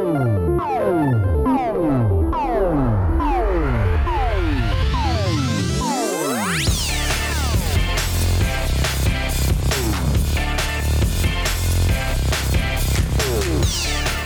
Oh, oh, oh.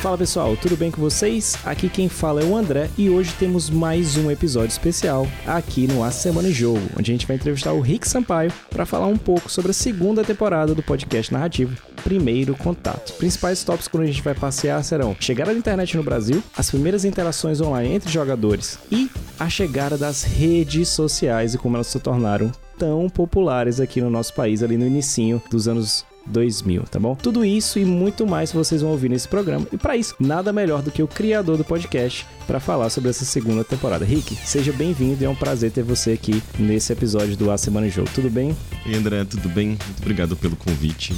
Fala pessoal, tudo bem com vocês? Aqui quem fala é o André e hoje temos mais um episódio especial aqui no A Semana em Jogo, onde a gente vai entrevistar o Rick Sampaio para falar um pouco sobre a segunda temporada do podcast narrativo Primeiro Contato. Principais tópicos quando a gente vai passear serão chegada da internet no Brasil, as primeiras interações online entre jogadores e a chegada das redes sociais e como elas se tornaram tão populares aqui no nosso país ali no inicinho dos anos 2000, tá bom? Tudo isso e muito mais vocês vão ouvir nesse programa. E para isso, nada melhor do que o criador do podcast para falar sobre essa segunda temporada. Rick, seja bem-vindo e é um prazer ter você aqui nesse episódio do A Semana em Jogo. Tudo bem? E André, tudo bem? Muito obrigado pelo convite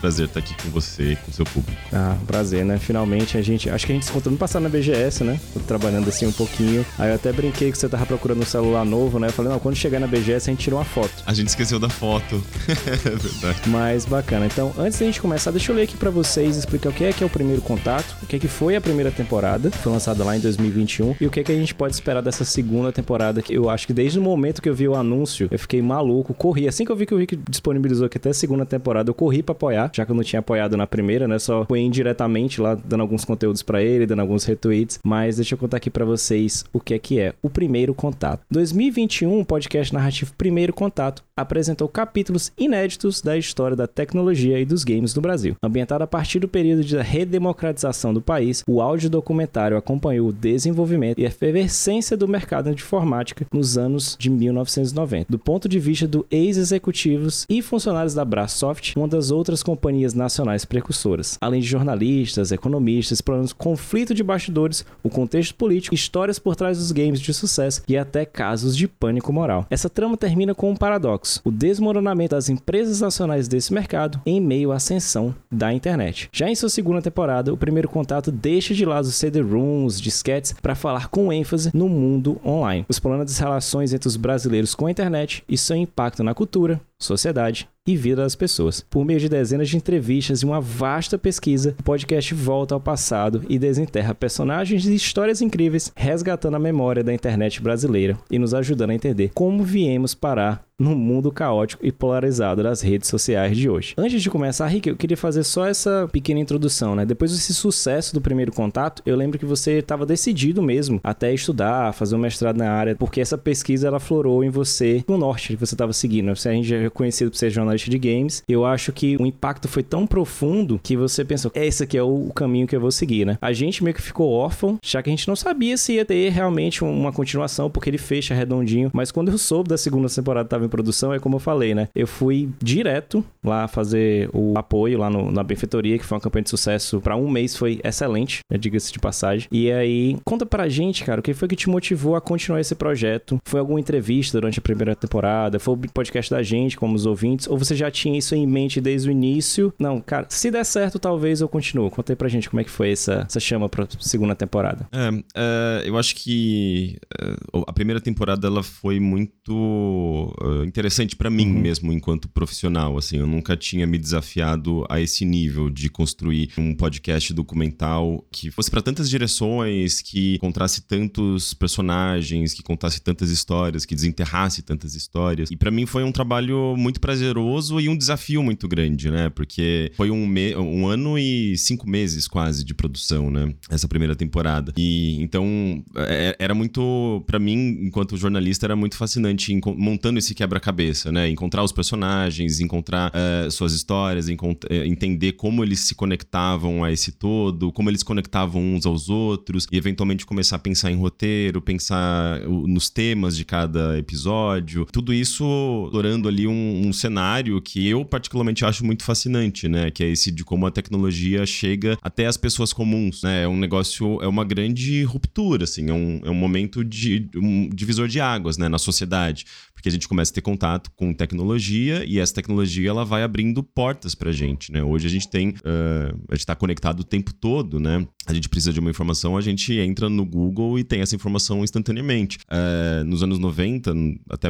prazer estar aqui com você, com o seu público. Ah, prazer, né? Finalmente a gente. Acho que a gente se encontrou no passado na BGS, né? Tô trabalhando assim um pouquinho. Aí eu até brinquei que você tava procurando um celular novo, né? Eu falei, não, quando chegar na BGS a gente tira uma foto. A gente esqueceu da foto. é verdade. Mas bacana. Então, antes da gente começar, deixa eu ler aqui para vocês, explicar o que é que é o primeiro contato, o que é que foi a primeira temporada, foi lançada lá em 2021, e o que é que a gente pode esperar dessa segunda temporada, que eu acho que desde o momento que eu vi o anúncio, eu fiquei maluco, corri. Assim que eu vi que o Rick disponibilizou aqui até a segunda temporada, eu corri para apoiar já que eu não tinha apoiado na primeira, né? Só fui indiretamente lá dando alguns conteúdos para ele, dando alguns retweets. Mas deixa eu contar aqui para vocês o que é que é o primeiro contato. 2021, o podcast narrativo Primeiro Contato apresentou capítulos inéditos da história da tecnologia e dos games no Brasil. Ambientado a partir do período de redemocratização do país, o áudio documentário acompanhou o desenvolvimento e a efervescência do mercado de informática nos anos de 1990, do ponto de vista do ex-executivos e funcionários da Brasoft, uma das outras companhias nacionais precursoras, além de jornalistas, economistas, explorando conflito de bastidores, o contexto político, histórias por trás dos games de sucesso e até casos de pânico moral. Essa trama termina com um paradoxo: o desmoronamento das empresas nacionais desse mercado em meio à ascensão da internet. Já em sua segunda temporada, o primeiro contato deixa de lado os CD-ROOMs, disquetes, para falar com ênfase no mundo online, explorando as relações entre os brasileiros com a internet e seu impacto na cultura, sociedade e vida das pessoas. Por meio de dezenas de entrevistas e uma vasta pesquisa, o podcast volta ao passado e desenterra personagens e histórias incríveis, resgatando a memória da internet brasileira e nos ajudando a entender como viemos parar no mundo caótico e polarizado das redes sociais de hoje. Antes de começar, Rick, eu queria fazer só essa pequena introdução, né? Depois desse sucesso do primeiro contato, eu lembro que você estava decidido mesmo até estudar, fazer um mestrado na área, porque essa pesquisa ela florou em você no norte que você estava seguindo. Você a gente conhecido por ser jornalista de games. Eu acho que o impacto foi tão profundo que você pensou, é esse aqui é o caminho que eu vou seguir, né? A gente meio que ficou órfão, já que a gente não sabia se ia ter realmente uma continuação, porque ele fecha redondinho. Mas quando eu soube da segunda temporada estava produção, é como eu falei, né? Eu fui direto lá fazer o apoio lá no, na benfeitoria, que foi uma campanha de sucesso para um mês, foi excelente, né? diga-se de passagem. E aí, conta pra gente, cara, o que foi que te motivou a continuar esse projeto? Foi alguma entrevista durante a primeira temporada? Foi o podcast da gente, como os ouvintes? Ou você já tinha isso em mente desde o início? Não, cara, se der certo, talvez eu continue. Conta aí pra gente como é que foi essa, essa chama pra segunda temporada. É, é eu acho que é, a primeira temporada ela foi muito uh, interessante para mim uhum. mesmo enquanto profissional, assim, eu nunca tinha me desafiado a esse nível de construir um podcast documental que fosse para tantas direções, que encontrasse tantos personagens, que contasse tantas histórias, que desenterrasse tantas histórias. E para mim foi um trabalho muito prazeroso e um desafio muito grande, né? Porque foi um, me um ano e cinco meses quase de produção, né? Essa primeira temporada. E então é, era muito, para mim, enquanto jornalista, era muito fascinante montando esse quebra-cabeça, né? Encontrar os personagens, encontrar uh, suas histórias, eh, entender como eles se conectavam a esse todo, como eles conectavam uns aos outros, e eventualmente começar a pensar em roteiro, pensar nos temas de cada episódio. Tudo isso explorando ali um, um cenário que eu particularmente acho muito fascinante, né? Que é esse de como a tecnologia chega até as pessoas comuns, né? É um negócio, é uma grande ruptura, assim, é um, é um momento de um divisor de águas, né? Na sociedade porque a gente começa a ter contato com tecnologia e essa tecnologia ela vai abrindo portas pra gente, né? Hoje a gente tem, uh, a gente tá conectado o tempo todo, né? a gente precisa de uma informação, a gente entra no Google e tem essa informação instantaneamente. É, nos anos 90, até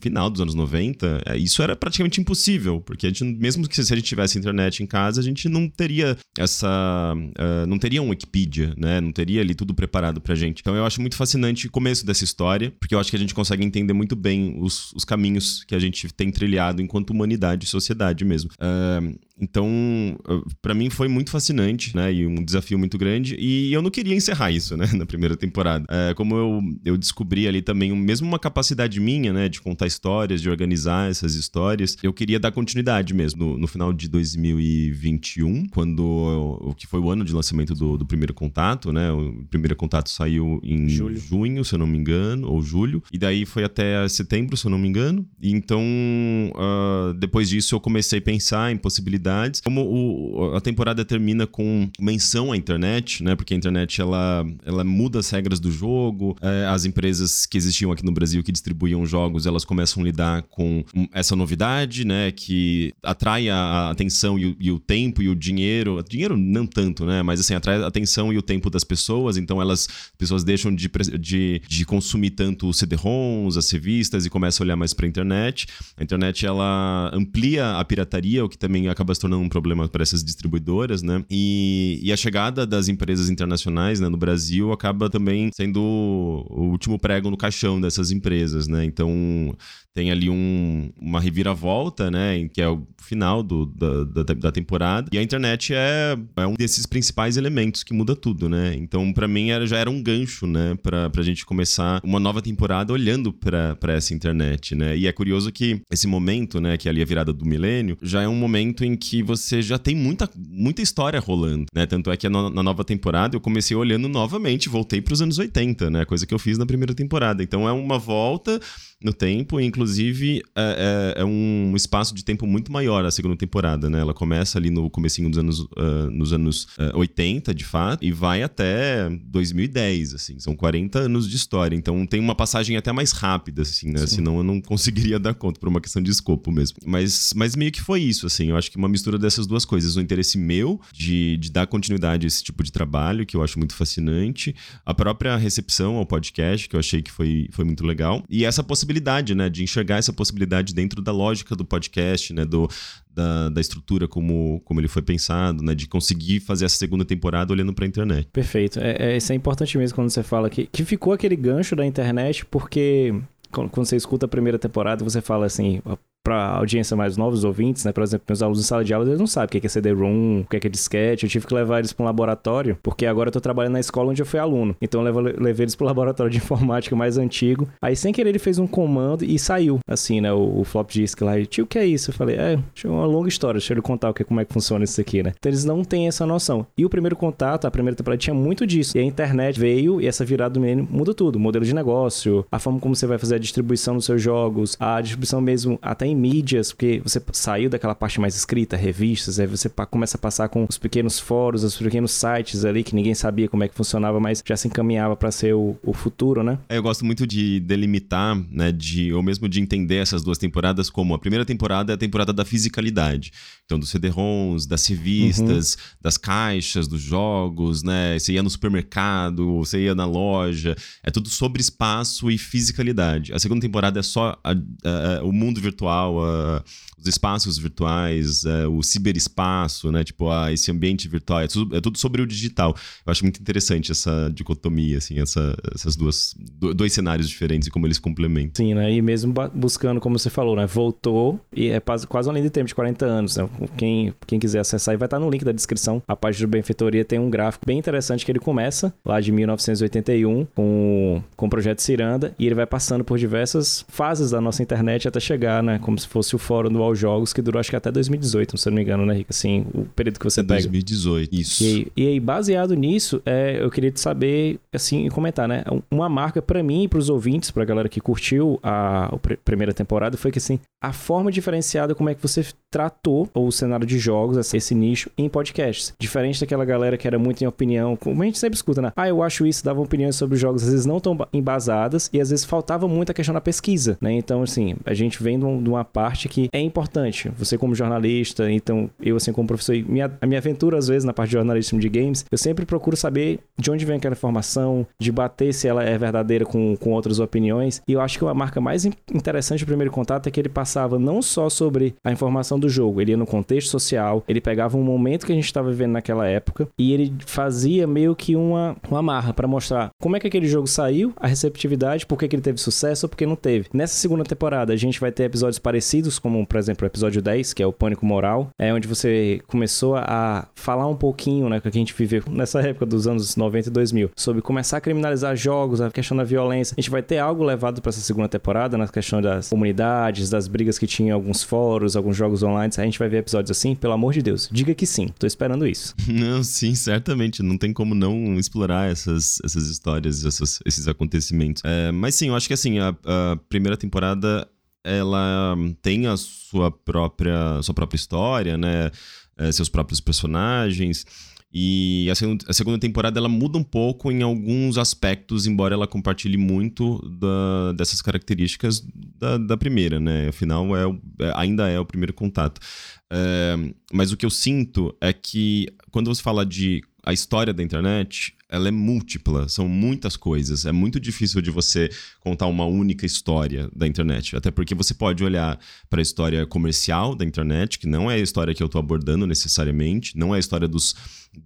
final dos anos 90, é, isso era praticamente impossível, porque a gente, mesmo que se a gente tivesse internet em casa, a gente não teria essa. Uh, não teria um Wikipedia, né? Não teria ali tudo preparado pra gente. Então eu acho muito fascinante o começo dessa história, porque eu acho que a gente consegue entender muito bem os, os caminhos que a gente tem trilhado enquanto humanidade e sociedade mesmo. Uh, então, para mim foi muito fascinante, né? E um desafio muito grande. E eu não queria encerrar isso, né? Na primeira temporada. É, como eu, eu descobri ali também, mesmo uma capacidade minha, né? De contar histórias, de organizar essas histórias, eu queria dar continuidade mesmo. No, no final de 2021, quando o que foi o ano de lançamento do, do primeiro contato, né? O primeiro contato saiu em julho. junho, se eu não me engano, ou julho. E daí foi até setembro, se eu não me engano. E então, uh, depois disso, eu comecei a pensar em possibilidades como o, a temporada termina com menção à internet, né? Porque a internet ela, ela muda as regras do jogo. É, as empresas que existiam aqui no Brasil que distribuíam jogos, elas começam a lidar com essa novidade, né? Que atrai a atenção e o, e o tempo e o dinheiro. Dinheiro não tanto, né? Mas assim, atrai a atenção e o tempo das pessoas. Então elas pessoas deixam de, de, de consumir tanto os CD-ROMs, as revistas e começam a olhar mais para a internet. A internet ela amplia a pirataria, o que também acaba se tornando um problema para essas distribuidoras, né? E, e a chegada das empresas internacionais né, no Brasil acaba também sendo o último prego no caixão dessas empresas, né? Então tem ali um, uma reviravolta, né? Que é o final do, da, da, da, temporada. E a internet é, é um desses principais elementos que muda tudo, né? Então, para mim, era, já era um gancho, né? Pra, pra gente começar uma nova temporada olhando para essa internet, né? E é curioso que esse momento, né? Que é ali a virada do milênio, já é um momento em que você já tem muita, muita história rolando, né? Tanto é que na, na nova temporada eu comecei olhando novamente, voltei para os anos 80, né? Coisa que eu fiz na primeira temporada. Então, é uma volta no tempo, inclusive é, é, é, um espaço de tempo muito maior a segunda temporada, né? Ela começa ali no comecinho dos anos, uh, nos anos uh, 80, de fato, e vai até 2010, assim, são 40 anos de história, então tem uma passagem até mais rápida, assim, né? Sim. Senão eu não conseguiria dar conta por uma questão de escopo mesmo. Mas, mas meio que foi isso, assim, eu acho que uma mistura dessas duas coisas, o interesse meu de, de dar continuidade a esse tipo de trabalho, que eu acho muito fascinante, a própria recepção ao podcast, que eu achei que foi, foi muito legal, e essa possibilidade possibilidade, né? De enxergar essa possibilidade dentro da lógica do podcast, né? Do, da, da estrutura como, como ele foi pensado, né? De conseguir fazer essa segunda temporada olhando para a internet. Perfeito. É, é, isso é importante mesmo quando você fala que, que ficou aquele gancho da internet, porque quando você escuta a primeira temporada, você fala assim, para audiência mais novos ouvintes, né? Por exemplo, meus alunos em sala de aula, eles não sabem o que é CD-ROM, o que é disquete. Eu tive que levar eles para um laboratório, porque agora eu tô trabalhando na escola onde eu fui aluno. Então eu levei eles para o laboratório de informática mais antigo. Aí, sem querer, ele fez um comando e saiu, assim, né? O, o flop disk lá. E, tio, o que é isso? Eu falei, é, uma longa história. Deixa eu contar o que, como é que funciona isso aqui, né? Então eles não têm essa noção. E o primeiro contato, a primeira temporada tinha muito disso. E a internet veio e essa virada do menino muda tudo. Modelo de negócio, a forma como você vai fazer a distribuição dos seus jogos, a distribuição mesmo até em mídias, porque você saiu daquela parte mais escrita, revistas, aí você começa a passar com os pequenos fóruns, os pequenos sites ali que ninguém sabia como é que funcionava, mas já se encaminhava para ser o, o, futuro, né? É, eu gosto muito de delimitar, né, de ou mesmo de entender essas duas temporadas como a primeira temporada é a temporada da fisicalidade. Então, dos CD-ROMs, das revistas, uhum. das caixas, dos jogos, né? Você ia no supermercado, você ia na loja. É tudo sobre espaço e fisicalidade. A segunda temporada é só a, a, a, o mundo virtual, os espaços virtuais, é, o ciberespaço, né? Tipo, a, esse ambiente virtual. É tudo, é tudo sobre o digital. Eu acho muito interessante essa dicotomia, assim, essa, essas duas dois cenários diferentes e como eles complementam. Sim, né? E mesmo buscando, como você falou, né? Voltou e é quase, além de tempo de 40 anos, né? Quem, quem quiser acessar, vai estar no link da descrição. A página do Benfeitoria tem um gráfico bem interessante que ele começa lá de 1981 com, com o projeto Ciranda e ele vai passando por diversas fases da nossa internet até chegar, né? Como se fosse o fórum do All Jogos, que durou acho que até 2018, se eu não me engano, né, Rica? Assim, o período que você é pega. 2018, isso. E aí, e aí baseado nisso, é, eu queria te saber, assim, comentar, né? Uma marca para mim e pros ouvintes, pra galera que curtiu a, a primeira temporada, foi que, assim, a forma diferenciada como é que você tratou ou o cenário de jogos, esse nicho, em podcasts. Diferente daquela galera que era muito em opinião, como a gente sempre escuta, né? Ah, eu acho isso, dava opiniões sobre os jogos, às vezes não tão embasadas e às vezes faltava muito a questão da pesquisa, né? Então, assim, a gente vem de uma parte que é importante. Você como jornalista, então eu assim como professor, minha, a minha aventura às vezes na parte de jornalismo de games, eu sempre procuro saber de onde vem aquela informação, debater se ela é verdadeira com, com outras opiniões. E eu acho que a marca mais interessante do primeiro contato é que ele passava não só sobre a informação do jogo, ele ia no contexto social, ele pegava um momento que a gente estava vivendo naquela época e ele fazia meio que uma, uma marra para mostrar como é que aquele jogo saiu, a receptividade, por que, que ele teve sucesso ou por que não teve. Nessa segunda temporada, a gente vai ter episódios parecidos, como, por exemplo, o episódio 10, que é o Pânico Moral, é onde você começou a falar um pouquinho, né, que a gente viveu nessa época dos anos 90 e 2000, sobre começar a criminalizar jogos, a questão da violência. A gente vai ter algo levado para essa segunda temporada, na questão das comunidades, das brigas que tinha em alguns fóruns, alguns jogos online. A gente vai ver episódios assim, pelo amor de Deus. Diga que sim, tô esperando isso. Não, sim, certamente. Não tem como não explorar essas, essas histórias, essas, esses acontecimentos. É, mas sim, eu acho que assim, a, a primeira temporada ela tem a sua própria, sua própria história, né? É, seus próprios personagens. E a segunda, temporada ela muda um pouco em alguns aspectos, embora ela compartilhe muito da, dessas características da, da, primeira, né? Afinal, é, é, ainda é o primeiro contato. É, mas o que eu sinto é que quando você fala de a história da internet, ela é múltipla, são muitas coisas. É muito difícil de você contar uma única história da internet, até porque você pode olhar para a história comercial da internet, que não é a história que eu estou abordando necessariamente, não é a história dos,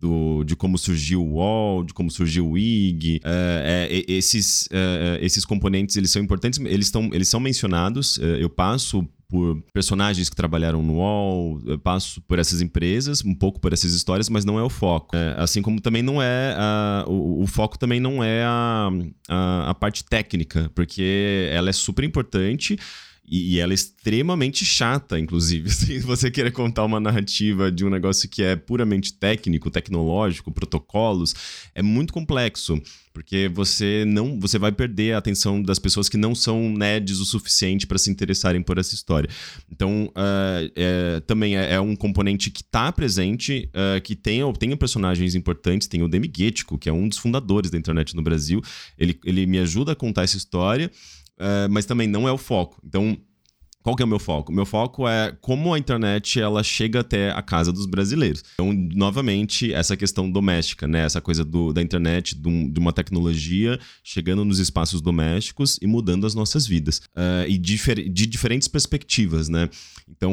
do, de como surgiu o UOL, de como surgiu o IG. É, é, esses, é, é, esses componentes eles são importantes, eles, estão, eles são mencionados. Eu passo por personagens que trabalharam no UOL, eu passo por essas empresas, um pouco por essas histórias, mas não é o foco. É, assim como também não é. A, o, o, foco também não é a, a, a parte técnica, porque ela é super importante. E, e, ela é extremamente chata, inclusive. Se você querer contar uma narrativa de um negócio que é puramente técnico, tecnológico, protocolos, é muito complexo. Porque você não. Você vai perder a atenção das pessoas que não são nerds o suficiente para se interessarem por essa história. Então, uh, é, também é, é, um componente que está presente, uh, que tem, tem personagens importantes. Tem o Demi Guetico, que é um dos fundadores da internet no Brasil. Ele, ele me ajuda a contar essa história. Eh, mas também não é o foco. Então, qual que é o meu foco? Meu foco é como a internet ela chega até a casa dos brasileiros. Então, novamente, essa questão doméstica, né? Essa coisa do, da internet, do, de uma tecnologia chegando nos espaços domésticos e mudando as nossas vidas. Uh, e difer de diferentes perspectivas, né? Então,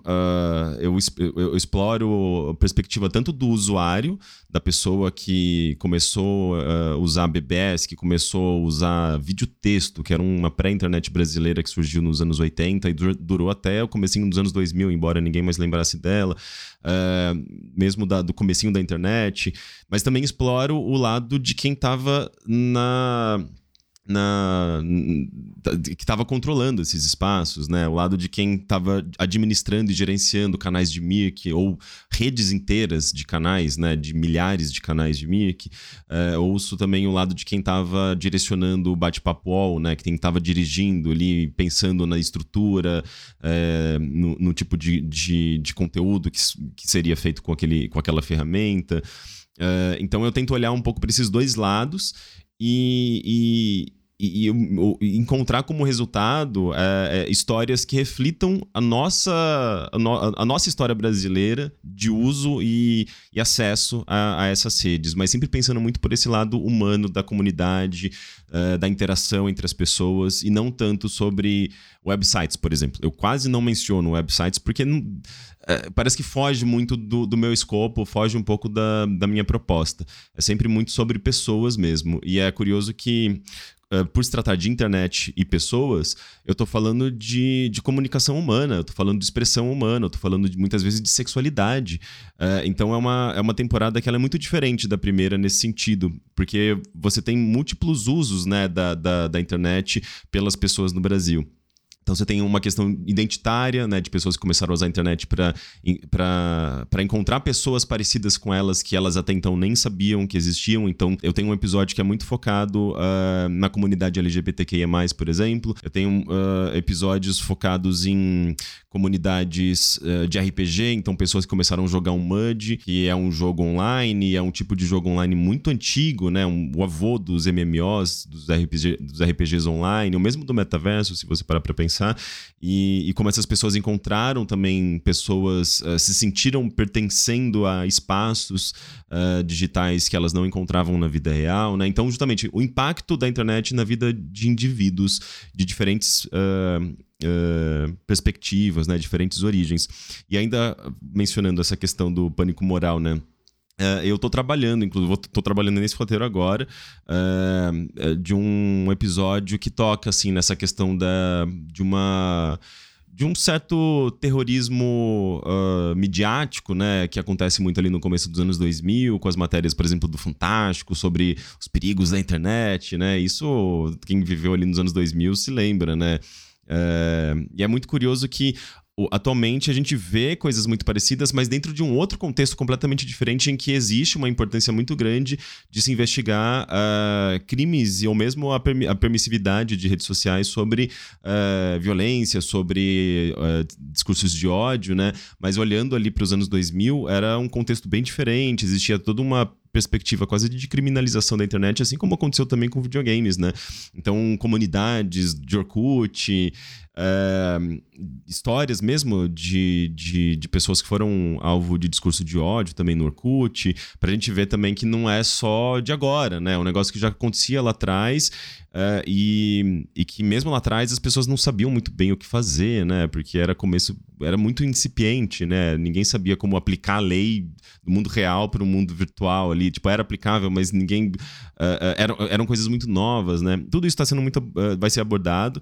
uh, eu, eu, exploro a perspectiva tanto do usuário, da pessoa que começou a uh, usar BBS, que começou a usar vídeo-texto, que era uma pré-internet brasileira que surgiu nos anos 80 e durou até o comecinho dos anos 2000, embora ninguém mais lembrasse dela, uh, mesmo da, do comecinho da internet, mas também exploro o lado de quem estava na na, que estava controlando esses espaços, né? O lado de quem estava administrando e gerenciando canais de Mirk ou redes inteiras de canais, né? De milhares de canais de Mirk. É, ouço também o lado de quem estava direcionando o bate-papo wall, né? Quem estava dirigindo ali, pensando na estrutura, é, no, no, tipo de, de, de conteúdo que, que seria feito com, aquele, com aquela ferramenta. É, então eu tento olhar um pouco para esses dois lados e, e, e, encontrar como resultado é, é, histórias que reflitam a nossa, a, no, a, nossa história brasileira de uso e, e acesso a, a, essas redes, mas sempre pensando muito por esse lado humano da comunidade, uh, da interação entre as pessoas e não tanto sobre websites, por exemplo. Eu quase não menciono websites porque não, é, parece que foge muito do, do, meu escopo, foge um pouco da, da minha proposta. É sempre muito sobre pessoas mesmo. E é curioso que Uh, por se tratar de internet e pessoas, eu estou falando de, de comunicação humana, eu tô falando de expressão humana, eu tô falando de, muitas vezes de sexualidade. Uh, então é uma, é uma temporada que ela é muito diferente da primeira nesse sentido, porque você tem múltiplos usos né, da, da, da internet pelas pessoas no Brasil. Então você tem uma questão identitária, né, de pessoas que começaram a usar a internet para encontrar pessoas parecidas com elas que elas até então nem sabiam que existiam. Então eu tenho um episódio que é muito focado uh, na comunidade LGBTQIA+, por exemplo. Eu tenho uh, episódios focados em comunidades uh, de RPG, então pessoas que começaram a jogar um MUD, que é um jogo online, é um tipo de jogo online muito antigo, né, um, o avô dos MMOs, dos, RPG, dos RPGs online, o mesmo do metaverso, se você parar para pensar pensar. E, e, como essas pessoas encontraram também pessoas, uh, se sentiram pertencendo a espaços uh, digitais que elas não encontravam na vida real, né? Então, justamente, o impacto da internet na vida de indivíduos de diferentes. Uh, Uh, perspectivas, né, diferentes origens. E ainda mencionando essa questão do pânico moral, né? Uh, eu estou trabalhando, inclusive, estou trabalhando nesse roteiro agora, uh, de um episódio que toca, assim, nessa questão da, de uma de um certo terrorismo uh, midiático, né, que acontece muito ali no começo dos anos 2000, com as matérias, por exemplo, do Fantástico, sobre os perigos da internet, né, isso quem viveu ali nos anos 2000 se lembra, né, e é muito curioso que atualmente a gente vê coisas muito parecidas, mas dentro de um outro contexto completamente diferente, em que existe uma importância muito grande de se investigar uh, crimes e ou mesmo a, permi a, permissividade de redes sociais sobre uh, violência, sobre uh, discursos de ódio, né? Mas olhando ali para os anos 2000, era um contexto bem diferente, existia toda uma perspectiva quase de criminalização da internet, assim como aconteceu também com videogames, né? Então, comunidades de Orkut, é, histórias mesmo de, de, de, pessoas que foram alvo de discurso de ódio também no Orkut, pra gente ver também que não é só de agora, né? É um negócio que já acontecia lá atrás é, e, e que mesmo lá atrás as pessoas não sabiam muito bem o que fazer, né? Porque era começo, era muito incipiente, né? Ninguém sabia como aplicar a lei do mundo real para o mundo virtual ali. Tipo, era aplicável, mas ninguém. Uh, eram, eram coisas muito novas, né? Tudo isso está sendo muito. Uh, vai ser abordado.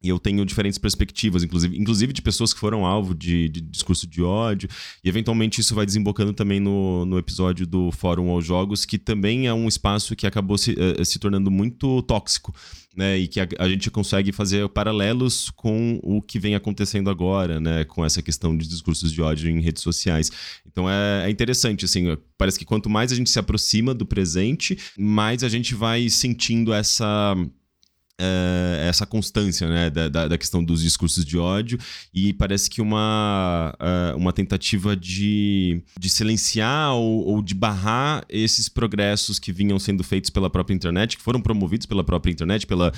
E eu tenho diferentes perspectivas, inclusive, inclusive de pessoas que foram alvo de, de, discurso de ódio. E eventualmente isso vai desembocando também no, no episódio do Fórum aos Jogos, que também é um espaço que acabou se, uh, se tornando muito tóxico. Né, e que a, a, gente consegue fazer paralelos com o que vem acontecendo agora, né, com essa questão de discursos de ódio em redes sociais. Então é, é interessante, assim, parece que quanto mais a gente se aproxima do presente, mais a gente vai sentindo essa é, essa constância né, da, da, questão dos discursos de ódio. E parece que uma, uh, uma tentativa de, de silenciar ou, ou, de barrar esses progressos que vinham sendo feitos pela própria internet, que foram promovidos pela própria internet, pela,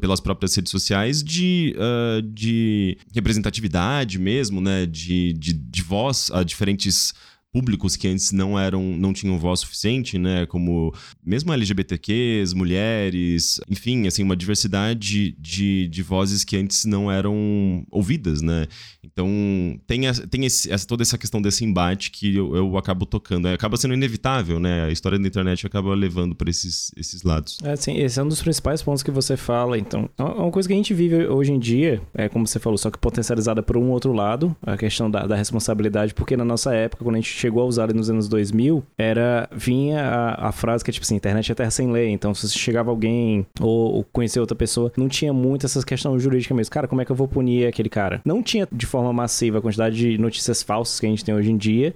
pelas próprias redes sociais, de, uh, de representatividade mesmo, né, de, de, de voz a diferentes públicos que antes não eram não tinham voz suficiente, né, como mesmo LGBTQs, mulheres, enfim, assim, uma diversidade de, de vozes que antes não eram ouvidas, né? Então, tem, tem esse, essa, toda essa questão desse embate que eu, eu acabo tocando. Acaba sendo inevitável, né? A história da internet acaba levando para esses, esses lados. É, sim, esse é um dos principais pontos que você fala. Então, é uma coisa que a gente vive hoje em dia, é como você falou, só que potencializada por um outro lado, a questão da, da responsabilidade, porque na nossa época, quando a gente chegou a usar nos anos 2000, era, vinha a, a frase que é tipo assim, internet é terra sem lei. Então, se chegava alguém ou, ou conhecer outra pessoa, não tinha muito essas questões jurídicas mesmo. Cara, como é que eu vou punir aquele cara? Não tinha de forma massiva a quantidade de notícias falsas que a gente tem hoje em dia,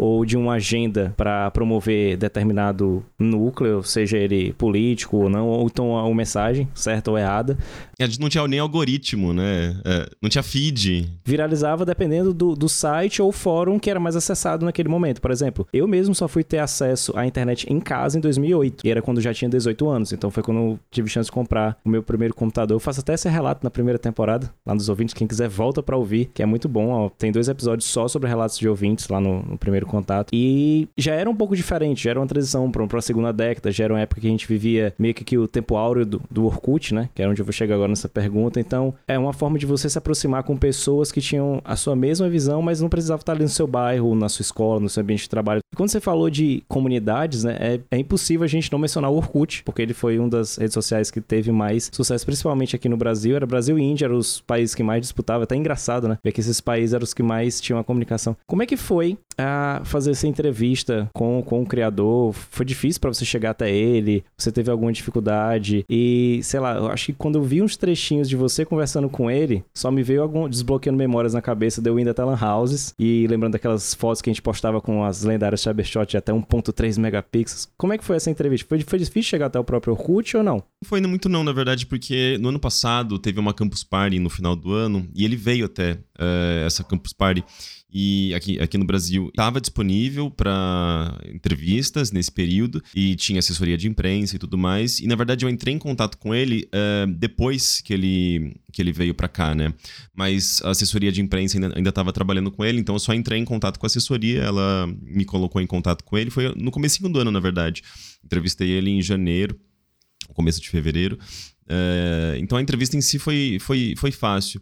ou de uma agenda para promover determinado núcleo, seja ele político ou não, ou então uma mensagem, certa ou errada. A gente não tinha nem algoritmo, né? É, não tinha feed. Viralizava dependendo do, do site ou fórum que era mais acessado naquele momento. Por exemplo, eu mesmo só fui ter acesso à internet em casa em 2008, e era quando já tinha 18 anos. Então foi quando eu tive chance de comprar o meu primeiro computador. Eu faço até esse relato na primeira temporada, lá nos ouvintes. Quem quiser, volta para ouvir, que é muito bom. Ó. Tem dois episódios só sobre relatos de ouvintes lá no, no primeiro contato. E já era um pouco diferente, já era uma transição para uma segunda década, já era uma época que a gente vivia meio que, que o tempo áureo do, do Orkut, né? Que é onde eu vou chegar agora nessa pergunta. Então, é uma forma de você se aproximar com pessoas que tinham a sua mesma visão, mas não precisava estar ali no seu bairro, na sua escola, no seu ambiente de trabalho. Quando você falou de comunidades, né? É, é impossível a gente não mencionar o Orkut, porque ele foi uma das redes sociais que teve mais sucesso, principalmente aqui no Brasil. Era Brasil e Índia, eram os países que mais disputavam. Até engraçado, né? Ver que esses países eram os que mais tinham a comunicação. Como é que foi a fazer essa entrevista com, com o criador? Foi difícil para você chegar até ele? Você teve alguma dificuldade? E, sei lá, eu acho que quando eu vi uns trechinhos de você conversando com ele, só me veio algum desbloqueando memórias na cabeça de eu indo até Lan Houses e lembrando daquelas fotos que a gente postava com as lendárias Cybershot até 1.3 megapixels. Como é que foi essa entrevista? Foi, foi difícil chegar até o próprio Orkut ou não? Não foi muito não, na verdade, porque no ano passado teve uma Campus Party no final do ano e ele veio até uh, essa Campus Party e aqui, aqui no Brasil estava disponível para entrevistas nesse período e tinha assessoria de imprensa e tudo mais. E na verdade eu entrei em contato com ele uh, depois que ele, que ele veio para cá, né? Mas a assessoria de imprensa ainda estava trabalhando com ele, então eu só entrei em contato com a assessoria, ela me colocou em contato com ele. Foi no começo do ano, na verdade. Entrevistei ele em janeiro, começo de fevereiro. Uh, então a entrevista em si foi, foi, foi fácil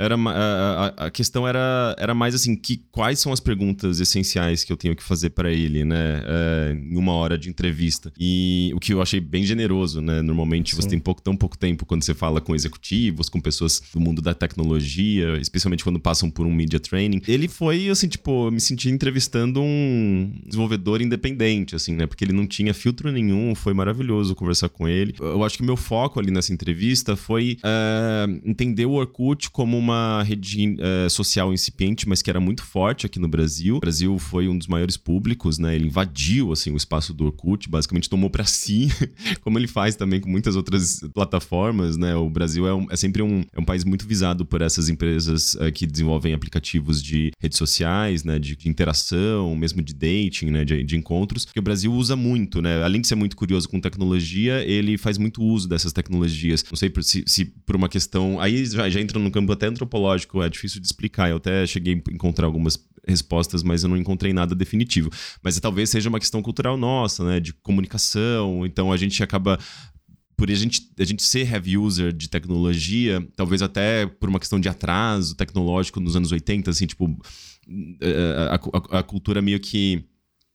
era a, a, questão era, era mais assim que quais são as perguntas essenciais que eu tenho que fazer para ele né? É, em uma hora de entrevista. E o que eu achei bem generoso né? Normalmente Sim. você tem pouco tão pouco tempo quando você fala com executivos com pessoas do mundo da tecnologia especialmente quando passam por um media training. Ele foi assim tipo eu me senti entrevistando um desenvolvedor independente assim né? Porque ele não tinha filtro nenhum foi maravilhoso conversar com ele. Eu acho que meu foco ali nessa entrevista foi uh, entender o Orkut como uma uma rede uh, social incipiente, mas que era muito forte aqui no Brasil. O Brasil foi um dos maiores públicos, né? Ele invadiu assim o espaço do Orkut, basicamente tomou para si, como ele faz também com muitas outras plataformas, né? O Brasil é, um, é sempre um, é um país muito visado por essas empresas uh, que desenvolvem aplicativos de redes sociais, né? De, de interação, mesmo de dating, né? De, de encontros, que o Brasil usa muito, né? Além de ser muito curioso com tecnologia, ele faz muito uso dessas tecnologias. Não sei se, se por uma questão. Aí já, já entra no campo até antropológico, é difícil de explicar. Eu até cheguei a encontrar algumas respostas, mas eu não encontrei nada definitivo. Mas talvez seja uma questão cultural nossa, né? De comunicação. Então a gente acaba por a gente, a gente ser heavy user de tecnologia, talvez até por uma questão de atraso tecnológico nos anos 80, assim, tipo, eh, a, a, a cultura meio que.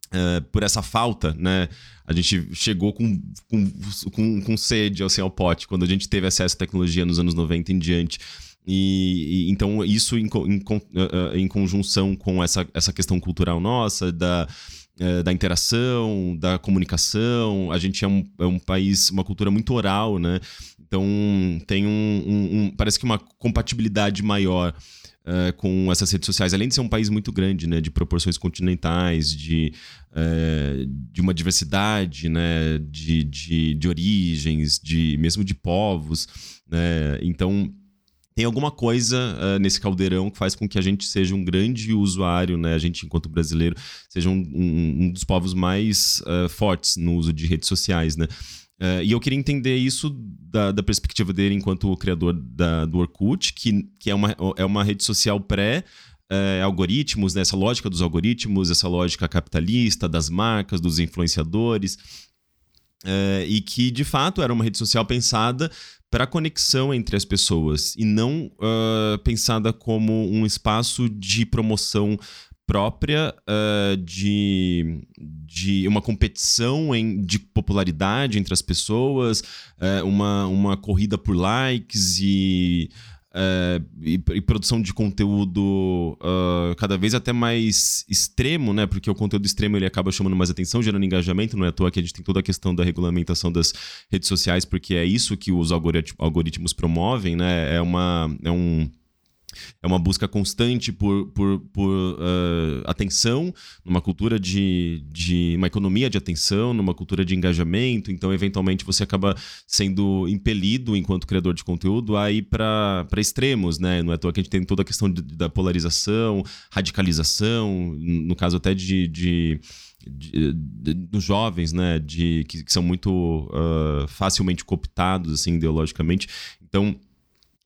Uh, por essa falta, né? A gente chegou com, com, com, com sede assim, ao pote quando a gente teve acesso à tecnologia nos anos 90 em diante. E, e, então isso em, em, eh, eh, em, conjunção com essa, essa questão cultural nossa da, eh, da interação, da comunicação, a gente é um, é um país, uma cultura muito oral, né? Então tem um, um, um parece que uma compatibilidade maior Uh, com essas redes sociais, além de ser um país muito grande, né, de proporções continentais, de, uh, de uma diversidade, né, de, de, de origens, de mesmo de povos, né, então tem alguma coisa uh, nesse caldeirão que faz com que a gente seja um grande usuário, né? A gente, enquanto brasileiro, seja um, um, um dos povos mais uh, fortes no uso de redes sociais, né? Uh, e eu queria entender isso da, da perspectiva dele enquanto criador da, do Orkut, que, que é, uma, é uma rede social pré- algoritmos, né? essa lógica dos algoritmos, essa lógica capitalista, das marcas, dos influenciadores, e que de fato era uma rede social pensada para conexão entre as pessoas e não uh, pensada como um espaço de promoção própria uh, de, de uma competição em, de popularidade entre as pessoas, uh, uma, uma corrida por likes e é, e, e, produção de conteúdo uh, cada vez até mais extremo, né? Porque o conteúdo extremo ele acaba chamando mais atenção, gerando engajamento. Não é à toa que a gente tem toda a questão da regulamentação das redes sociais, porque é isso que os algoritmos promovem, né? É, uma, é um é uma busca constante por, por, por uh, atenção, numa cultura de, de. uma economia de atenção, numa cultura de engajamento. Então, eventualmente, você acaba sendo impelido, enquanto criador de conteúdo, a ir para extremos, né? Não é à toa que a gente tem toda a questão de, da polarização, radicalização, no caso até de, de dos jovens, né, de, que, que são muito uh, facilmente cooptados, assim, ideologicamente. Então,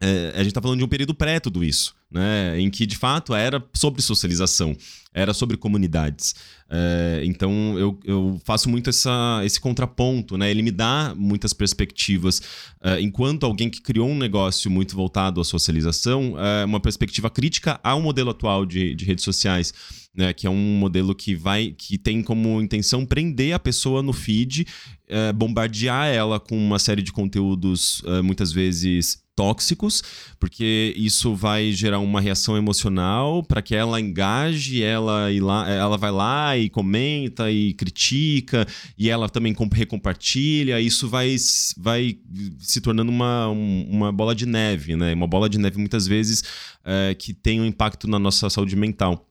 é, a gente está falando de um período pré tudo isso, né? Em que de fato era sobre socialização, era sobre comunidades. É, então eu, eu faço muito essa, esse contraponto, né? Ele me dá muitas perspectivas. É, enquanto alguém que criou um negócio muito voltado à socialização, é uma perspectiva crítica ao modelo atual de, de redes sociais né, que é um modelo que vai que tem como intenção prender a pessoa no feed, é, bombardear ela com uma série de conteúdos é, muitas vezes tóxicos, porque isso vai gerar uma reação emocional para que ela engaje, ela e lá, ela vai lá e comenta e critica e ela também recompartilha, isso vai, vai se tornando uma, uma bola de neve, né? Uma bola de neve muitas vezes é, que tem um impacto na nossa saúde mental.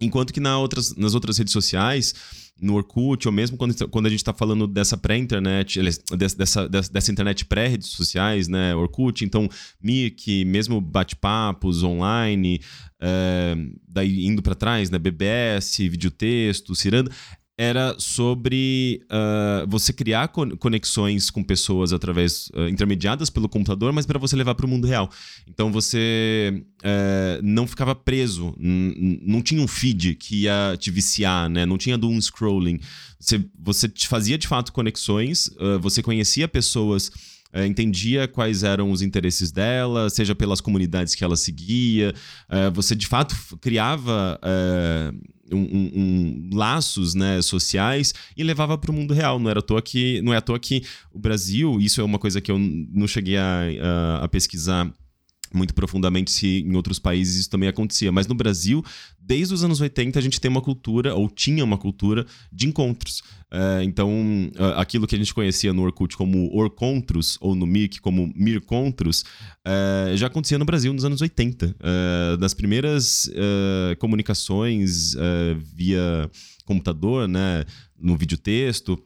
Enquanto que na outras, nas outras redes sociais, no Orkut, ou mesmo quando, quando a gente está falando dessa pré-internet, dessa, dessa, dessa internet pré-redes sociais, né? Orkut, então Mirk, mesmo bate-papos online, é, daí indo para trás, né? BBS, videotexto, Ciranda, era sobre uh, você criar conexões com pessoas através uh, intermediadas pelo computador, mas para você levar para o mundo real. Então você uh, não ficava preso, não tinha um feed que ia te viciar, né? Não tinha doom scrolling. Você, você fazia de fato conexões, você conhecia pessoas entendia quais eram os interesses dela, seja pelas comunidades que ela seguia. você de fato criava um, um, laços né, sociais e levava para o mundo real. Não era à toa que, não é à toa que o Brasil, isso é uma coisa que eu não cheguei a, a, a pesquisar muito profundamente se em outros países isso também acontecia. Mas no Brasil, desde os anos 80, a gente tem uma cultura, ou tinha uma cultura, de encontros. É, então, aquilo que a gente conhecia no Orkut como Orcontros, ou no Mirk como Mircontros, é, já acontecia no Brasil nos anos 80. É, das primeiras é, comunicações é, via computador, né, no videotexto,